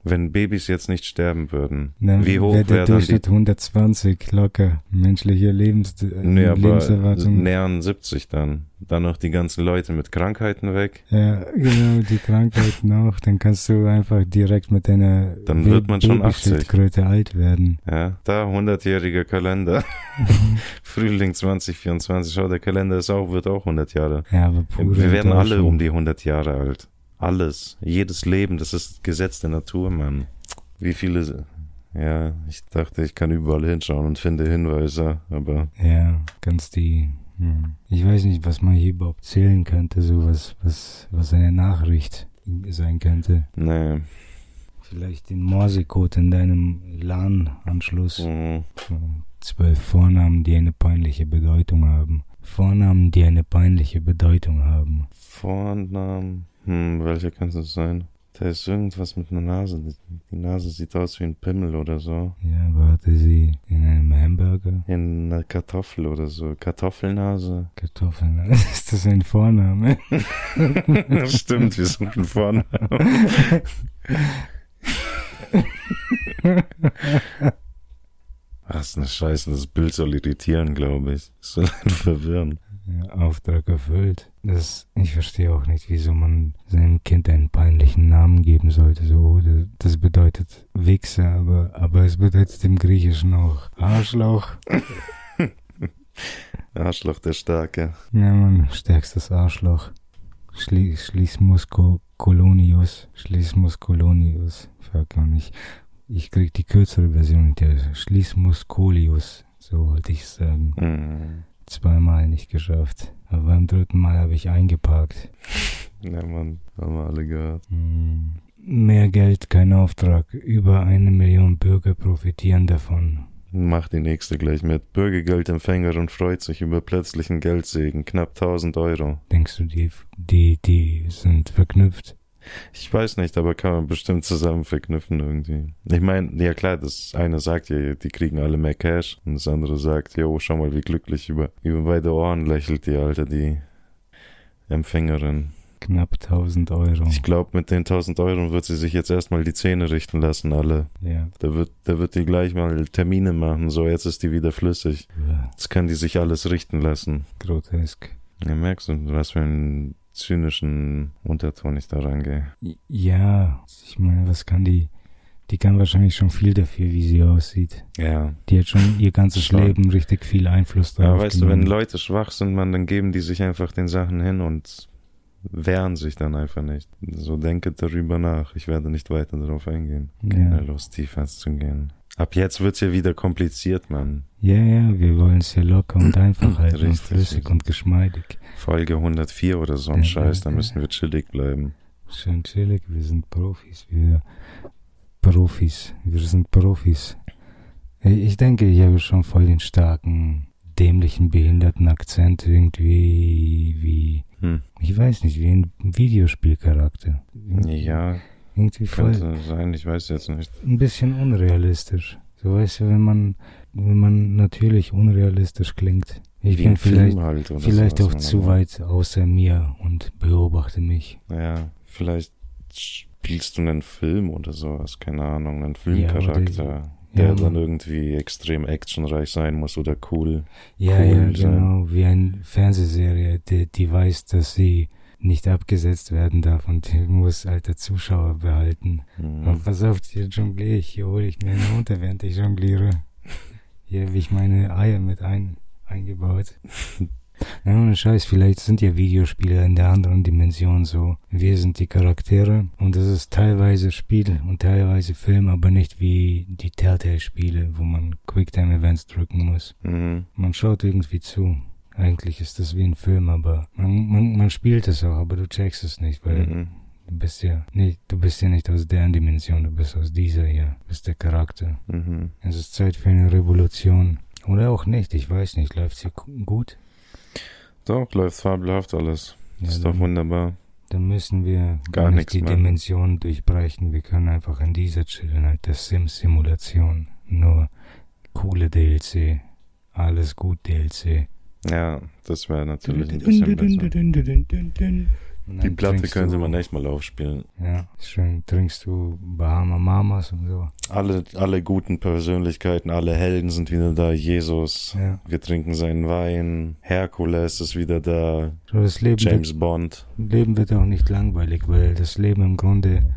Wenn Babys jetzt nicht sterben würden, Dann wie hoch wäre der dann die... Durchschnitt 120 locker. Menschliche Lebens äh, Nee, aber Lebenserwartung. nähern 70 dann. Dann noch die ganzen Leute mit Krankheiten weg. Ja, genau, die Krankheiten auch. Dann kannst du einfach direkt mit deiner Dann wird man schon 80. Babyschildkröte alt werden. Ja, da 100-jähriger Kalender. Frühling 2024. Schau, der Kalender ist auch, wird auch 100 Jahre. Ja, aber pure Wir werden alle um die 100 Jahre alt. Alles. Jedes Leben, das ist Gesetz der Natur, Mann. Wie viele... Ja, ich dachte, ich kann überall hinschauen und finde Hinweise, aber Ja, ganz die. Hm. Ich weiß nicht, was man hier überhaupt zählen könnte, so was, was, was eine Nachricht sein könnte. nee. Vielleicht den Morsecode in deinem LAN-Anschluss. Mhm. Zwölf Vornamen, die eine peinliche Bedeutung haben. Vornamen, die eine peinliche Bedeutung haben. Vornamen. Hm, welcher könnte es sein? Da ist irgendwas mit einer Nase. Die Nase sieht aus wie ein Pimmel oder so. Ja, aber hatte sie in einem Hamburger? In einer Kartoffel oder so. Kartoffelnase. Kartoffeln. Ist das ein Vorname? Stimmt, wir suchen Vornamen. Was eine Scheiße, das Bild soll irritieren, glaube ich. Es soll einen verwirren. Ja, Auftrag erfüllt. Das, ich verstehe auch nicht, wieso man seinem Kind einen peinlichen Namen geben sollte. So, das- bedeutet Wichser, aber, aber es bedeutet im Griechischen auch Arschloch. Arschloch der Starke. Ja, man, stärkstes Arschloch. Schli Schließmus Co Colonius. Schließmus Colonius. Fuck man, ich, ich krieg die kürzere Version. Der Schließmus Colius. So wollte ich sagen. Hm. Zweimal nicht geschafft. Beim dritten Mal habe ich eingeparkt. Ja, Mann, haben wir alle gehört. Hm. Mehr Geld, kein Auftrag. Über eine Million Bürger profitieren davon. Mach die nächste gleich mit. Bürgergeldempfängerin freut sich über plötzlichen Geldsegen. Knapp 1000 Euro. Denkst du, die, die, die sind verknüpft? Ich weiß nicht, aber kann man bestimmt zusammen verknüpfen irgendwie. Ich meine, ja klar, das eine sagt ja, die kriegen alle mehr Cash und das andere sagt, jo, schau mal, wie glücklich über, über beide Ohren lächelt die Alter, die Empfängerin. Knapp 1000 Euro. Ich glaube, mit den 1000 Euro wird sie sich jetzt erstmal die Zähne richten lassen, alle. Ja. Da wird, da wird die gleich mal Termine machen, so jetzt ist die wieder flüssig. Jetzt kann die sich alles richten lassen. Grotesk. Ja, merkst du, was für einen zynischen Unterton ich da rangehe. Ja, ich meine, was kann die, Die kann wahrscheinlich schon viel dafür, wie sie aussieht. Ja. Die hat schon ihr ganzes Schon. Leben richtig viel Einfluss Ja, darauf weißt du, wenn genommen. Leute schwach sind, man, dann geben die sich einfach den Sachen hin und wehren sich dann einfach nicht. So denke darüber nach. Ich werde nicht weiter darauf eingehen. Ja. Keine Lust, tiefer zu gehen. Ab jetzt wird's ja wieder kompliziert, Mann. Ja, ja, wir wollen es ja locker und einfach halten und Richtig, flüssig richtig. und geschmeidig. Folge 104 oder so ein Ja, Scheiß, da müssen wir chillig bleiben. Schön chillig, wir sind Profis, wir Profis, wir sind Profis. Ich denke, ich habe schon voll den starken, dämlichen, behinderten Akzent irgendwie, wie, Hm. ich weiß nicht, wie ein Videospielcharakter. Ja, Irgendwie voll, könnte sein, ich weiß jetzt nicht. ein bisschen unrealistisch. So weißt du, wenn man, wenn man natürlich unrealistisch klingt. Ich Wie bin vielleicht, halt vielleicht auch zu weit außer mir und beobachte mich. Ja, vielleicht spielst du einen Film oder sowas, keine Ahnung, einen Ja, Filmcharakter, die- der ja, dann irgendwie extrem actionreich sein muss oder cool. Ja, cool ja, sein. genau, wie eine Fernsehserie, die, die weiß, dass sie nicht abgesetzt werden darf und die muss alte Zuschauer behalten. Mhm. Und pass auf, hier jongliere ich, hier hole ich mir eine runter, während ich jongliere. Hier habe ich meine Eier mit ein, eingebaut. Na, ohne Scheiß, vielleicht sind ja Videospiele in der anderen Dimension so. Wir sind die Charaktere und es ist teilweise Spiel und teilweise Film, aber nicht wie die Telltale-Spiele, wo man Quicktime-Events drücken muss. Mhm. Man schaut irgendwie zu. Eigentlich ist das wie ein Film, aber man, man, man spielt es auch, aber du checkst es nicht, weil Mhm. du bist ja nicht, du bist ja nicht aus deren Dimension, du bist aus dieser hier, du bist der Charakter. Mhm. Es ist Zeit für eine Revolution. Oder auch nicht, ich weiß nicht, läuft sie gu- gut? Doch, läuft fabelhaft alles. Ja, ist doch wunderbar. Dann müssen wir Gar nicht die mehr. Dimension durchbrechen. Wir können einfach in dieser chillen, halt der Sim-Simulation. Nur coole DLC. Alles gut DLC. Ja, das wäre natürlich ein bisschen besser. Die Platte können sie mal echt mal aufspielen. Ja, schön. Trinkst du Bahama Mamas und so. Alle, alle guten Persönlichkeiten, alle Helden sind wieder da. Jesus, Ja. wir trinken seinen Wein. Herkules ist wieder da. So, das Leben, James wird, Bond. Leben wird auch nicht langweilig, weil das Leben im Grunde,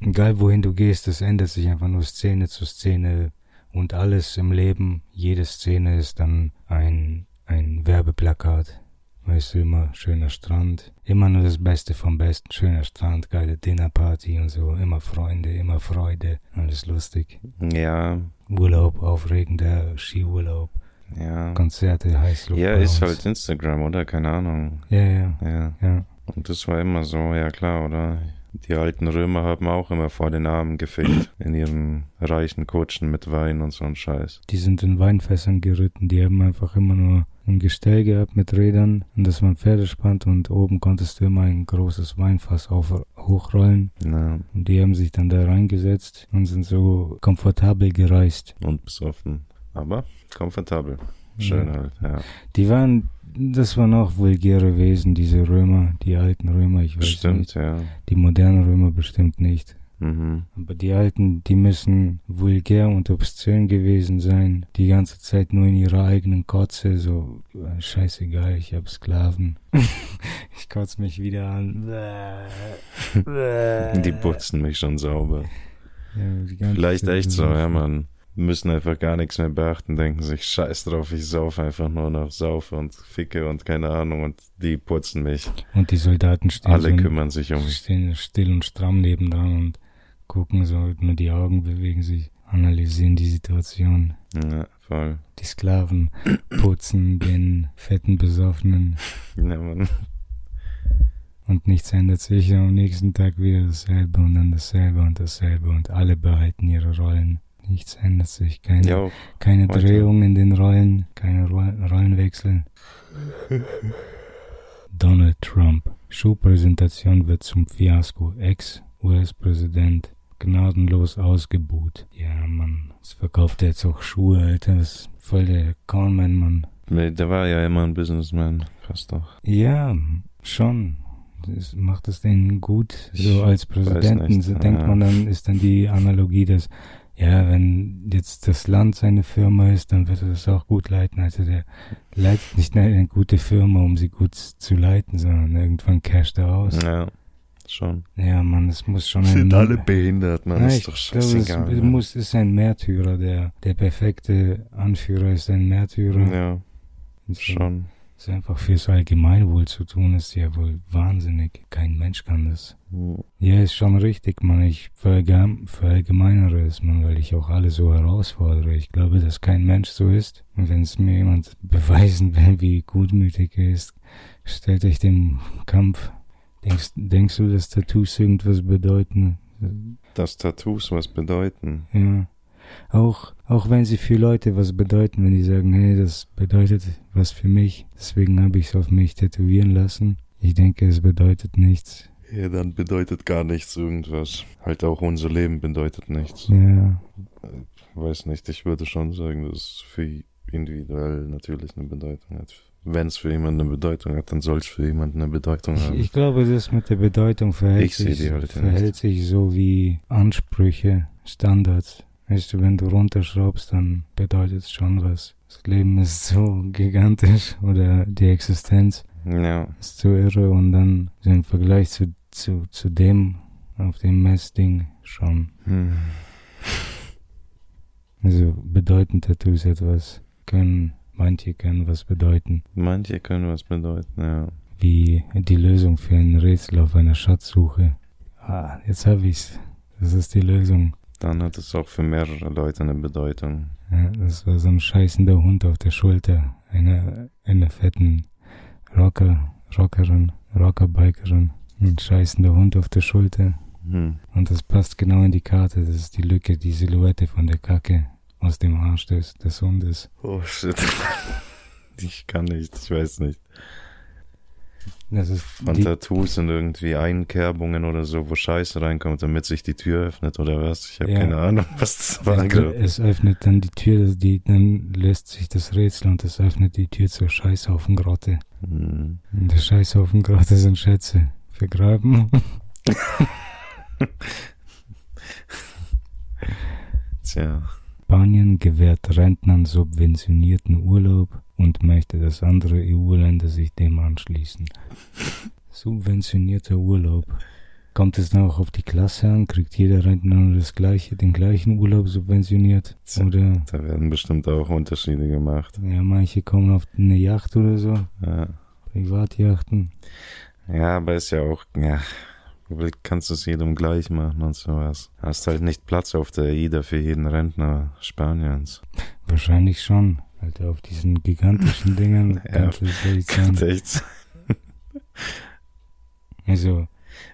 egal wohin du gehst, das ändert sich einfach nur Szene zu Szene und alles im Leben, jede Szene ist dann ein, ein Werbeplakat. Weißt du, immer schöner Strand, immer nur das Beste vom Besten, schöner Strand, geile Dinnerparty und so, immer Freunde, immer Freude, alles lustig. Ja, Urlaub, aufregender Skiurlaub, ja. Konzerte, Heißluft. Ja, ist halt Instagram, oder? Keine Ahnung. Ja, ja, Ja. ja. Und das war immer so, ja klar, oder? Die alten Römer haben auch immer vor den Armen gefickt. In ihren reichen Kutschen mit Wein und so ein Scheiß. Die sind in Weinfässern geritten, die haben einfach immer nur ein Gestell gehabt mit Rädern, und das man Pferde spannt und oben konntest du immer ein großes Weinfass auf, hochrollen Ja, und die haben sich dann da reingesetzt und sind so komfortabel gereist. und besoffen. Aber komfortabel. Schön Ja. halt, ja. Die waren, das waren auch vulgäre Wesen, diese Römer, die alten Römer, ich weiß Stimmt, nicht. ja. Die modernen Römer bestimmt nicht. Mhm. Aber die Alten, die müssen vulgär und obszön gewesen sein. Die ganze Zeit nur in ihrer eigenen Kotze. So, äh, scheißegal, ich hab Sklaven. ich kotze mich wieder an. Die putzen mich schon sauber. Ja, Vielleicht echt so, ja, besoffen. Müssen einfach gar nichts mehr beachten, denken sich, scheiß drauf, ich sauf einfach nur noch, saufe und ficke und keine Ahnung und die putzen mich. Und die Soldaten stehen, Alle so, kümmern sich um mich. stehen still und stramm nebendran und gucken so, nur die Augen bewegen sich, analysieren die Situation. Ja, voll. Die Sklaven putzen den fetten Besoffenen Ja, man. und nichts ändert sich. Am nächsten Tag wieder dasselbe und dann dasselbe und dasselbe und alle behalten ihre Rollen. Nichts ändert sich. Keine, Ja, keine heute. Drehung in den Rollen, keine Roll Rollenwechsel. Donald Trump. Schuhpräsentation wird zum Fiasko. Ex-US-Präsident gnadenlos ausgebuht. Ja, Mann. Das verkauft er jetzt auch Schuhe, Alter. Das ist voll der Conman, Mann. der war ja immer ein Businessman. Passt doch. Ja, schon. Das macht es denen gut. So als Präsidenten so denkt ja. man dann, ist dann die Analogie, dass, ja, wenn jetzt das Land seine Firma ist, dann wird er das auch gut leiten. Also der leitet nicht eine, gute Firma, um sie gut zu leiten, sondern irgendwann casht er aus. Ja. Schon. Ja, Mann, es muss schon ein... Sind alle behindert, man. Ja, ist doch glaube, es scheißegal. es Mann. muss, ist ein Märtyrer, der, der perfekte Anführer ist ein Märtyrer. Ja, schon. Das einfach fürs Allgemeinwohl zu tun, ist ja wohl wahnsinnig. Kein Mensch kann das. Hm. Ja, ist schon richtig, man. Ich verallgem- verallgemeinere es, man, weil ich auch alle so herausfordere. Ich glaube, dass kein Mensch so ist. Und wenn es mir jemand beweisen will, wie gutmütig er ist, stellt euch dem Kampf. Denkst, denkst du, dass Tattoos irgendwas bedeuten? Dass Tattoos was bedeuten. Ja. Auch, auch wenn sie für Leute was bedeuten, wenn die sagen, hey, das bedeutet was für mich, deswegen habe ich es auf mich tätowieren lassen. Ich denke, es bedeutet nichts. Ja, dann bedeutet gar nichts irgendwas. Halt auch unser Leben bedeutet nichts. Ja, Weiß nicht, ich würde schon sagen, dass es für individuell natürlich eine Bedeutung hat. Wenn es für jemanden eine Bedeutung hat, dann soll es für jemanden eine Bedeutung ich, haben. ich glaube, das mit der Bedeutung verhält, Ich sich, verhält nicht. sich so wie Ansprüche, Standards. Weißt du, wenn du runterschraubst, dann bedeutet es schon was. Das Leben ist so gigantisch oder die Existenz ja, ist so irre und dann so im Vergleich zu, zu, zu dem auf dem Messding schon. hm. Also bedeuten Tattoos etwas, können, manche können was bedeuten, manche können was bedeuten, ja. wie die Lösung für ein Rätsel auf einer Schatzsuche. Ah, jetzt hab ich's. Das ist die Lösung. Dann hat es auch für mehrere Leute eine Bedeutung. Ja, das war so ein scheißender Hund auf der Schulter. Einer, einer fetten Rocker, Rockerin, Rockerbikerin. Ein scheißender Hund auf der Schulter. Hm. Und das passt genau in die Karte. Das ist die Lücke, die Silhouette von der Kacke aus dem Arsch des, des Hundes. Oh shit. ich kann nicht, ich weiß nicht. Das ist Von Tattoos sind irgendwie Einkerbungen oder so, wo Scheiße reinkommt, damit sich die Tür öffnet oder was? Ich habe Ja. keine Ahnung, was das war. es, es öffnet dann die Tür, das- die, dann löst sich das Rätsel und es öffnet die Tür zur Scheißhaufengrotte. Hm. In der Scheißhaufengrotte sind Schätze vergraben. Tja, Spanien gewährt Rentnern subventionierten Urlaub und möchte, dass andere EU-Länder sich dem anschließen. Subventionierter Urlaub. Kommt es dann auch auf die Klasse an? Kriegt jeder Rentner nur das gleiche, den gleichen Urlaub subventioniert? Oder, da werden bestimmt auch Unterschiede gemacht. ja, manche kommen auf eine Yacht oder so, Ja, Privatjachten. ja aber ist ja auch, ja, du kannst es jedem gleich machen und sowas. Hast halt nicht Platz auf der AIDA für jeden Rentner Spaniens. Wahrscheinlich schon. Alter, auf diesen gigantischen Dingen Ja, könnte es echt sein. Also,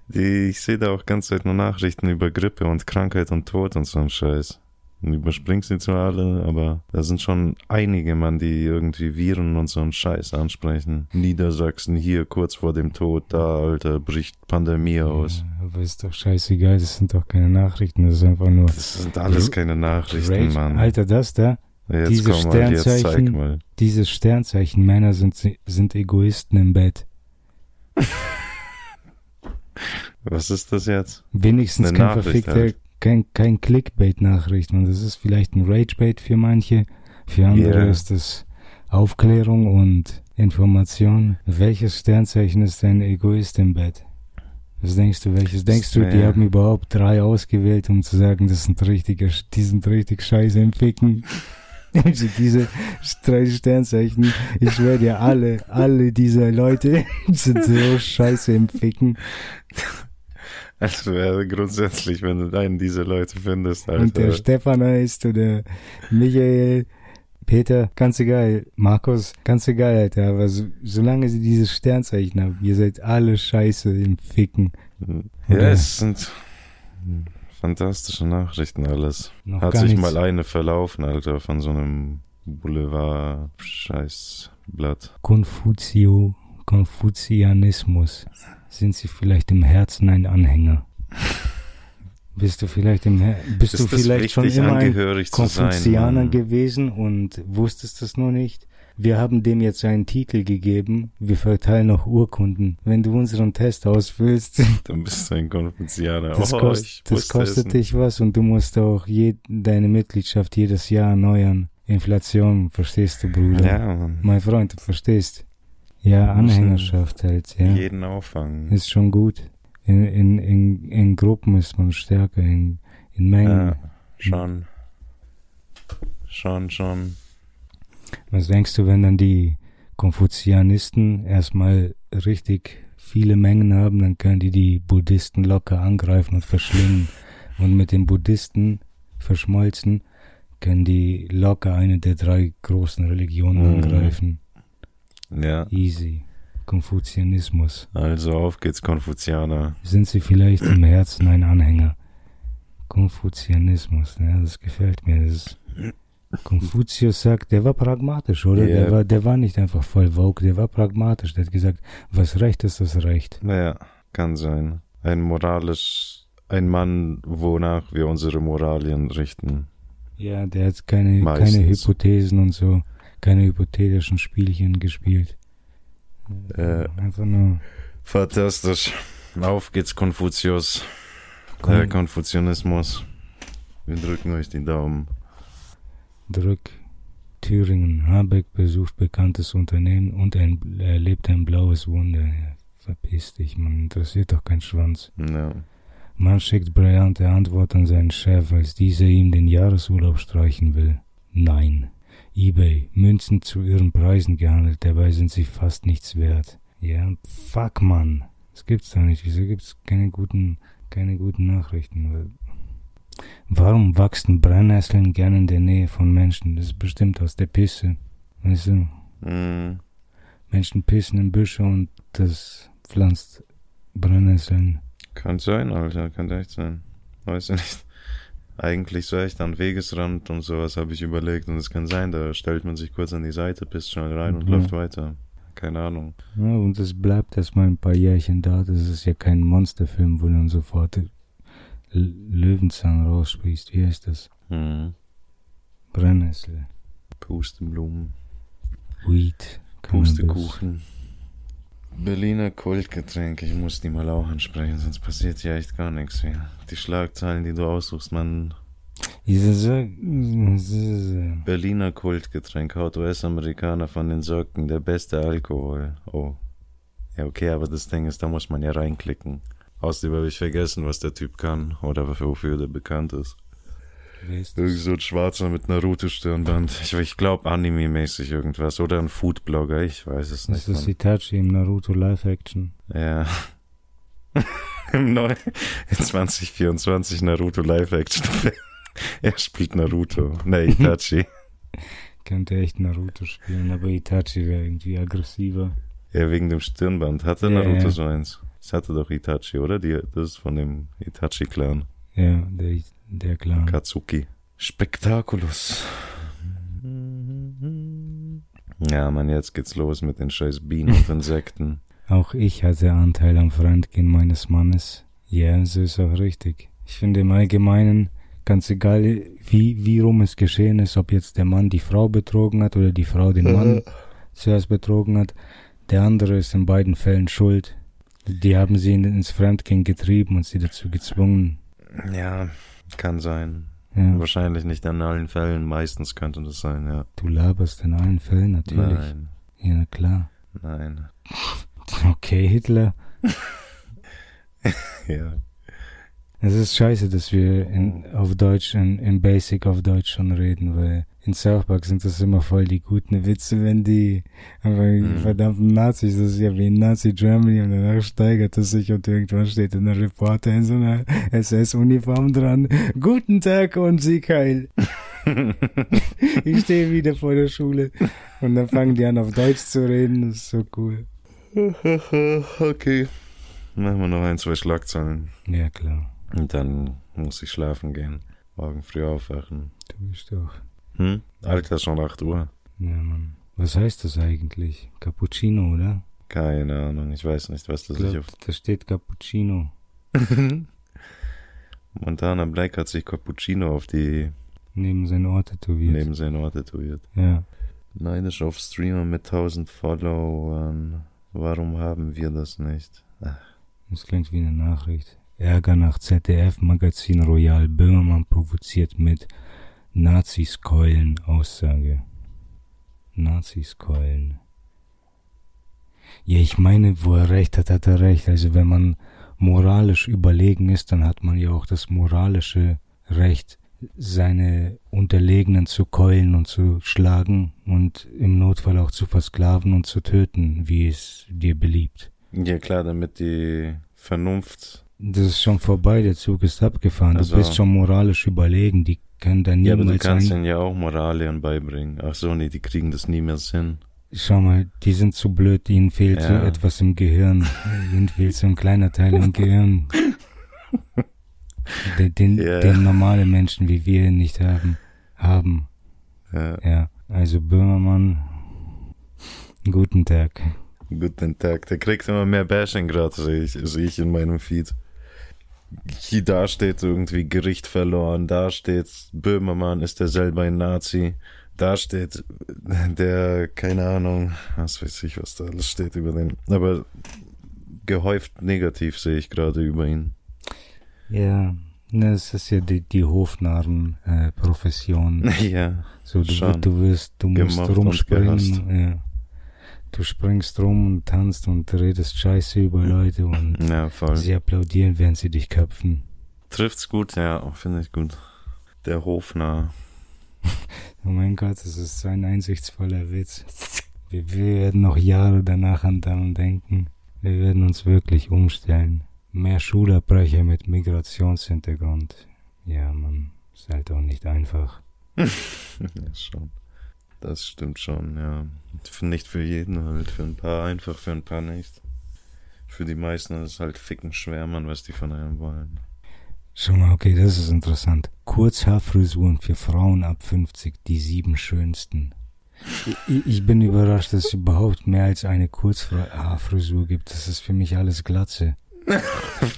Die, ich sehe da auch ganz Zeit nur Nachrichten über Grippe und Krankheit und Tod und so ein Scheiß. Und überspringst sie zwar alle, aber da sind schon einige Mann, die irgendwie Viren und so einen Scheiß ansprechen. Niedersachsen hier kurz vor dem Tod, da, Alter, bricht Pandemie aus. ja, aber ist doch scheißegal, das sind doch keine Nachrichten, das ist einfach nur Das sind alles keine Nachrichten, Rage. Mann. Alter, das da, jetzt diese komm mal, jetzt Sternzeichen- mal. dieses Sternzeichen, Männer sind, sind Egoisten im Bett. Was ist das jetzt? Wenigstens Eine kein Nachricht verfickter, halt. kein, kein Clickbait-Nachricht. Und das ist vielleicht ein Ragebait für manche, für andere Yeah. ist es Aufklärung und Information. Welches Sternzeichen ist ein Egoist im Bett? Was denkst du, welches denkst du, die haben überhaupt drei ausgewählt, um zu sagen, das sind richtige, die sind richtig scheiße im Ficken? Diese drei Sternzeichen, ich schwöre dir, alle, alle dieser Leute sind so scheiße im Ficken. Also wäre grundsätzlich, wenn du einen dieser Leute findest, Und der Alter. Stefan heißt oder Michael, Peter, ganz egal. Markus, ganz egal, Alter. Aber so, solange sie dieses Sternzeichen haben, ihr seid alle scheiße im Ficken. Ja, Oder? es sind fantastische Nachrichten alles. Noch Hat sich nichts. mal eine verlaufen, Alter, von so einem Boulevard-Scheißblatt. Konfutio, Konfuzianismus. Sind sie vielleicht im Herzen ein Anhänger? Bist du vielleicht im Her bist Ist du vielleicht schon immer ein Konfuzianer gewesen und wusstest es nur nicht? Wir haben dem jetzt einen Titel gegeben. Wir verteilen noch Urkunden. Wenn du unseren Test ausfüllst, Dann bist du ein Konfuzianer. das, oh, kost, ich das kostet dich was und du musst auch je, deine Mitgliedschaft jedes Jahr erneuern. Inflation, verstehst du, Bruder? Ja, Mann. Mein Freund, du verstehst. Ja, Anhängerschaft halt, ja. Jeden auffangen. Ist schon gut. In, in, in, in Gruppen ist man stärker, in, in Mengen. Ja, schon. Schon, schon. Was denkst du, wenn dann die Konfuzianisten erstmal richtig viele Mengen haben, dann können die die Buddhisten locker angreifen und verschlingen. Und mit den Buddhisten verschmolzen, können die locker eine der drei großen Religionen Mhm. angreifen. Ja. Easy. Konfuzianismus. Also auf geht's, Konfuzianer. Sind sie vielleicht im Herzen ein Anhänger? Konfuzianismus, ja, das gefällt mir. Das ist Konfuzius sagt, der war pragmatisch, oder? Ja. Der, war, der war nicht einfach voll Vogue, der war pragmatisch. Der hat gesagt, was recht ist, das recht. Naja, kann sein. Ein moralisch, ein Mann, wonach wir unsere Moralien richten. Ja, der hat keine, keine. Hypothesen und so, keine hypothetischen Spielchen gespielt. Äh, Einfach nur fantastisch. Auf geht's, Konfuzius. Kon- Der Konfuzianismus. Wir drücken euch die Daumen. Drück. Thüringen. Habeck besucht bekanntes Unternehmen und ein, erlebt ein blaues Wunder. Ja, verpiss dich, man interessiert doch kein Schwanz. Ja. Man schickt brillante Antwort an seinen Chef, als dieser ihm den Jahresurlaub streichen will. Nein. eBay. Münzen zu ihren Preisen gehandelt, dabei sind sie fast nichts wert. Ja, fuck, Mann. Das gibt's doch nicht. Wieso gibt's keine guten, keine guten Nachrichten? Warum wachsen Brennnesseln gern in der Nähe von Menschen? Das ist bestimmt aus der Pisse. Weißt du? Mm, Menschen pissen in Büsche und das pflanzt Brennnesseln. kann sein, Alter. Kann echt sein. Weiß ich nicht. Eigentlich so echt an Wegesrand und sowas habe ich überlegt und es kann sein, da stellt man sich kurz an die Seite, pisst schnell rein und Mhm. läuft weiter. Keine Ahnung. Ja, und es bleibt erstmal ein paar Jährchen da. Das ist ja kein Monsterfilm, wo du dann sofort Löwenzahn raussprichst. Wie heißt das? Mhm. Brennnessel. Pusteblumen. Weed. Pustekuchen. Berliner Kultgetränk, ich muss die mal auch ansprechen, sonst passiert hier echt gar nichts mehr. Die Schlagzeilen, die du aussuchst, man. So- Berliner Kultgetränk, haut US-Amerikaner von den Socken, der beste Alkohol. Oh. Ja, okay, aber das Ding ist, da muss man ja reinklicken. Außerdem habe ich vergessen, was der Typ kann oder wofür der bekannt ist. Wer ist Irgend so ein Schwarzer mit Naruto-Stirnband. Ich, ich glaube Anime-mäßig irgendwas. Oder ein Foodblogger, ich weiß es Das nicht. ist Mann. Itachi im Naruto Live-Action. Ja. Im neuen 2024 Naruto Live-Action. er spielt Naruto. Ne, Itachi. Könnte echt Naruto spielen, aber Itachi wäre irgendwie aggressiver. ja, wegen dem Stirnband. Hatte Ja, Naruto so eins? Das hatte doch Itachi, oder? Die, das ist von dem Itachi-Clan. Ja, der, der Clan. Katsuki. Spektakulus. Ja, man, jetzt geht's los mit den scheiß Bienen und Insekten. Auch ich hatte Anteil am Fremdgehen meines Mannes. Ja, so ist auch richtig. Ich finde im Allgemeinen, ganz egal wie, wie rum es geschehen ist, ob jetzt der Mann die Frau betrogen hat oder die Frau den Mann zuerst betrogen hat, der andere ist in beiden Fällen schuld. Die haben sie in- ins Fremdgehen getrieben und sie dazu gezwungen. Ja, kann sein. Ja. Wahrscheinlich nicht in allen Fällen. Meistens könnte das sein, ja. Du laberst in allen Fällen, natürlich. Nein, Ja, na klar. nein. Okay, Hitler. Ja. Es ist scheiße, dass wir in, auf Deutsch, in, in Basic auf Deutsch schon reden, weil in South Park sind das immer voll die guten Witze, wenn die die Mhm. verdammten Nazis, das ist ja wie in Nazi Germany und danach steigert es sich und irgendwann steht ein Reporter in so einer SS-Uniform dran. Guten Tag und Sieg heil. ich stehe wieder vor der Schule und dann fangen die an auf Deutsch zu reden, das ist so cool. okay. Machen wir noch ein, zwei Schlagzeilen. Ja, klar. Und dann muss ich schlafen gehen. Morgen früh aufwachen. Du bist doch. Hm? Alter, schon 8 Uhr. Ja, Mann. Was heißt das eigentlich? Cappuccino, oder? Keine Ahnung, ich weiß nicht, was das Ich sich glaub, auf. da steht Cappuccino. Montana Black hat sich Cappuccino auf die Neben sein Ohr tätowiert. neben sein Ohr tätowiert. Ja. Neidisch auf Streamer mit 1000 Followern. Warum haben wir das nicht? Ach, Das klingt wie eine Nachricht. Ärger nach ZDF-Magazin Royal Böhmermann provoziert mit Nazis keulen Aussage. Nazis keulen. Ja, ich meine, wo er recht hat, hat er recht. Also wenn man moralisch überlegen ist, dann hat man ja auch das moralische Recht, seine Unterlegenen zu keulen und zu schlagen und im Notfall auch zu versklaven und zu töten, wie es dir beliebt. Ja klar, damit die Vernunft. Das ist schon vorbei, der Zug ist abgefahren. Also- du bist schon moralisch überlegen, die können da Ja, aber du niemals kannst ihnen ja auch Moralien beibringen. Ach so, nee, die kriegen das nie mehr hin. Schau mal, die sind zu blöd, ihnen fehlt so Ja. etwas im Gehirn. ihnen fehlt so ein kleiner Teil im Gehirn. Den, den, Ja. den normale Menschen wie wir nicht haben. Haben. Ja. Ja. Also Böhmermann, guten Tag. Guten Tag. Der kriegt immer mehr Bashing gerade, sehe ich, sehe ich in meinem Feed. Hier, da steht irgendwie Gericht verloren, da steht Böhmermann ist der selber ein Nazi, da steht der, keine Ahnung, was weiß ich, was da alles steht über den, aber gehäuft negativ sehe ich gerade über ihn. Ja, das ist ja die, die Hofnarren-Profession. Ja, so, du, schon. du wirst, du musst rumspringen. Ja. Du springst rum und tanzt und redest Scheiße über Leute und Ja, sie applaudieren, während sie dich köpfen. Trifft's gut, ja, finde ich gut. Der Hofnarr. Oh mein Gott, das ist so ein einsichtsvoller Witz. Wir, wir werden noch Jahre danach an daran denken. Wir werden uns wirklich umstellen. Mehr Schulabbrecher mit Migrationshintergrund. Ja, man, ist halt auch nicht einfach. ja, schon. Das stimmt schon, ja. Nicht für jeden halt, für ein paar einfach, für ein paar nicht. Für die meisten ist es halt ficken schwer, man, was die von einem wollen. Schau mal, okay, das ist interessant. Kurzhaarfrisuren für Frauen ab 50, die sieben schönsten. Ich, ich bin überrascht, dass es überhaupt mehr als eine Kurzhaarfrisur gibt. Das ist für mich alles Glatze.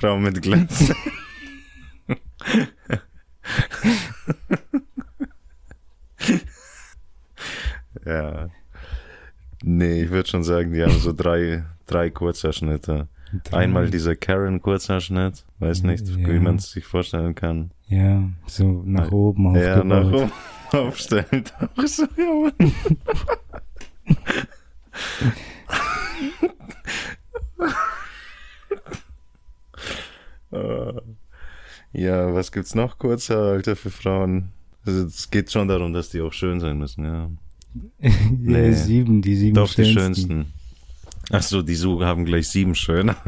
Frau mit Glanz. ja. Nee, ich würde schon sagen, die haben so drei, drei Kurzhaarschnitte. Drei. Einmal dieser Karen-Kurzhaarschnitt, weiß nicht, Ja. wie man es sich vorstellen kann. Ja, so nach oben aufgebaut. Ja, nach oben aufstellen. Auch so, ja. Äh, ja, was gibt's noch Kurzhaar, Alter, für Frauen? Also, es geht schon darum, dass die auch schön sein müssen, ja. ja, Nee. sieben, die sieben Doch, die schönsten. schönsten. Ach so, die so haben gleich sieben schöne.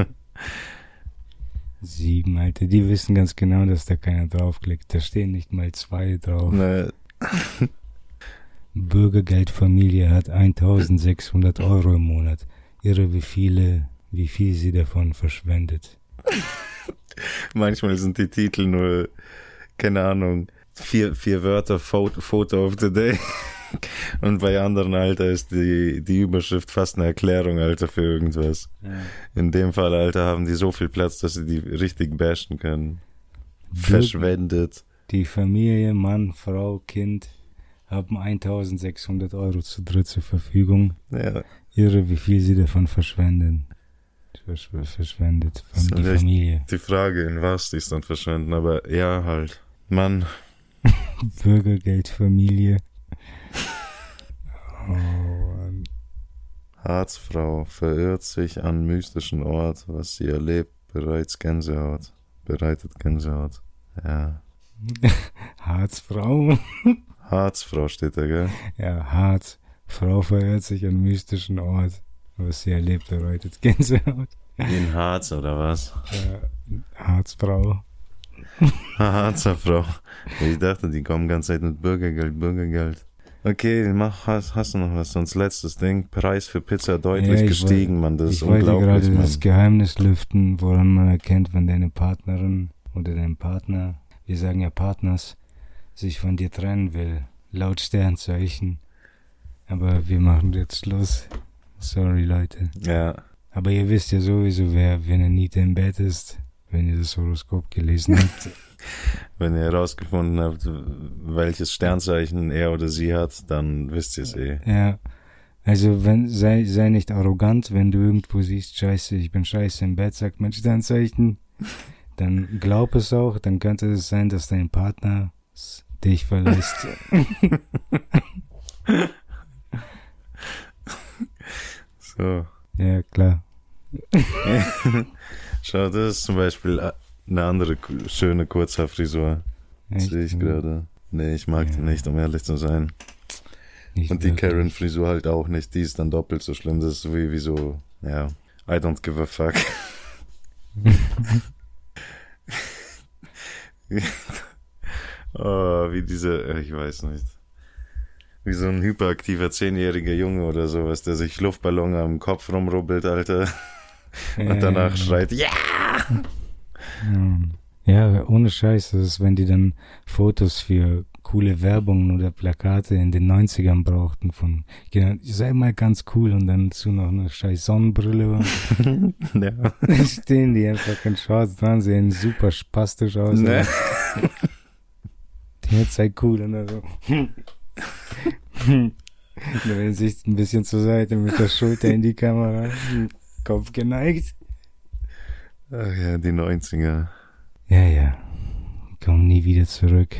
Sieben, Alter, die wissen ganz genau, dass da keiner draufklickt. Da stehen nicht mal zwei drauf. Ne, Bürgergeldfamilie hat 1600 Euro im Monat. Irre, wie viele, wie viel sie davon verschwendet. manchmal sind die Titel nur, keine Ahnung, vier, vier Wörter, Photo, Photo of the Day. Und bei anderen, Alter, ist die, die Überschrift fast eine Erklärung, Alter, für irgendwas. In dem Fall, Alter, haben die so viel Platz, dass sie die richtig bashen können. Verschwendet. Die Familie, Mann, Frau, Kind haben 1600 Euro zu dritt zur Verfügung. Ja. Irre, wie viel sie davon verschwenden. Versch verschwendet. Ist Die Familie. Die Frage, in was die es dann verschwenden, aber ja, halt. Mann, Bürgergeldfamilie. Oh, Mann. Harzfrau verirrt sich an mystischen Ort, was sie erlebt, bereits Gänsehaut. Bereitet Gänsehaut. Ja. Harzfrau. Harzfrau steht da, gell? Ja, Harz. Frau verirrt sich an mystischen Ort. Was sie erlebt, bereitet Gänsehaut. Wie in Harz oder was? Ja, Harzfrau. Harzer Frau. Ich dachte, die kommen ganz Zeit mit Bürgergeld, Bürgergeld. Okay, mach, hast, hast du noch was? Sonst letztes Ding. Preis für Pizza deutlich Ja, gestiegen, woll- Mann. Das ist ich wollte unglaublich, gerade Mann. das Geheimnis lüften, woran man erkennt, wenn deine Partnerin oder dein Partner, wir sagen ja Partners, sich von dir trennen will. Laut Sternzeichen. Aber wir machen jetzt Schluss. Sorry, Leute. Ja. Aber ihr wisst ja sowieso, wer, wenn Anita im Bett ist, wenn ihr das Horoskop gelesen habt. Wenn ihr herausgefunden habt, welches Sternzeichen er oder sie hat, dann wisst ihr es eh. Ja. Also wenn sei, sei nicht arrogant, wenn du irgendwo siehst, scheiße, ich bin scheiße im Bett, sagt mein Sternzeichen, dann glaub es auch, dann könnte es sein, dass dein Partner dich verlässt. So. ja, klar. Schau, das ist zum Beispiel äh, eine andere schöne Kurzhaarfrisur. Sehe ich gerade. Nee, ich mag die nicht, um ehrlich zu sein. Nicht Und die. Karen-Frisur halt auch nicht. Die ist dann doppelt so schlimm. Das ist wie, wie so, ja, I don't give a fuck. oh, wie diese, äh, ich weiß nicht. Wie so ein hyperaktiver zehnjähriger Junge oder sowas, der sich Luftballon am Kopf rumrubbelt, Alter. Und danach Ja. schreit, ja! Ja, ohne Scheiß, das ist, wenn die dann Fotos für coole Werbungen oder Plakate in den 90ern brauchten von, genau, sei mal ganz cool und dann zu noch eine scheiß Sonnenbrille ja. dann stehen die einfach in Shorts dran, sehen super spastisch aus. Ne? Die sei cool und dann so. Der sich ein bisschen zur Seite mit der Schulter in die Kamera, Kopf geneigt. Ach ja, die 90er. Ja, ja. Komm nie wieder zurück.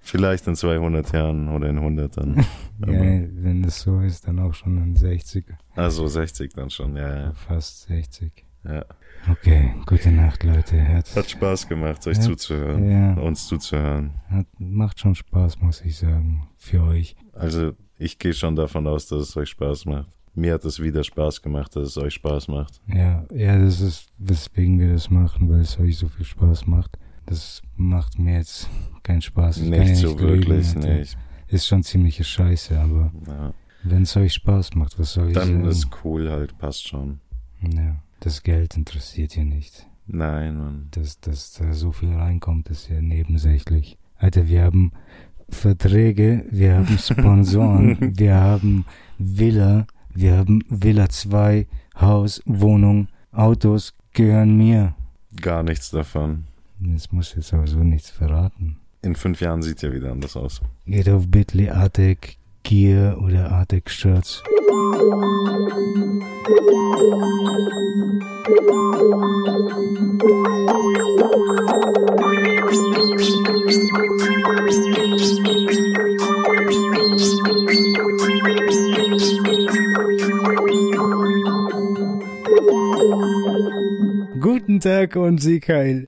Vielleicht in 200 Jahren oder in 100 dann. Ja, wenn es so ist, dann auch schon in 60, Also 60 dann schon, ja, ja. fast 60. ja. Okay, gute Nacht, Leute. Hat, Hat Spaß gemacht, euch Ja. zuzuhören. Ja. Uns zuzuhören. hat, macht schon Spaß, muss ich sagen, für euch. Also ich gehe schon davon aus, dass es euch Spaß macht. Mir hat es wieder Spaß gemacht, dass es euch Spaß macht. Ja, ja, das ist, weswegen wir das machen, weil es euch so viel Spaß macht. Das macht mir jetzt keinen Spaß. Kann Nicht so lügen, wirklich, Alter. nicht. Ist schon ziemliche Scheiße, aber Ja. wenn es euch Spaß macht, was soll ich Dann sagen? ist cool halt, passt schon. ja, das Geld interessiert ihr nicht. Nein, Mann. Dass, dass da so viel reinkommt, ist ja nebensächlich. Alter, wir haben Verträge, wir haben Sponsoren, wir haben Villa, wir haben Villa 2, Haus, Wohnung, Autos gehören mir. Gar nichts davon. Das muss jetzt aber so nichts verraten. In fünf Jahren sieht ja wieder anders aus. Geht auf Bitly Artec Gear oder Artec Shirts. Guten Tag und Sieg heil.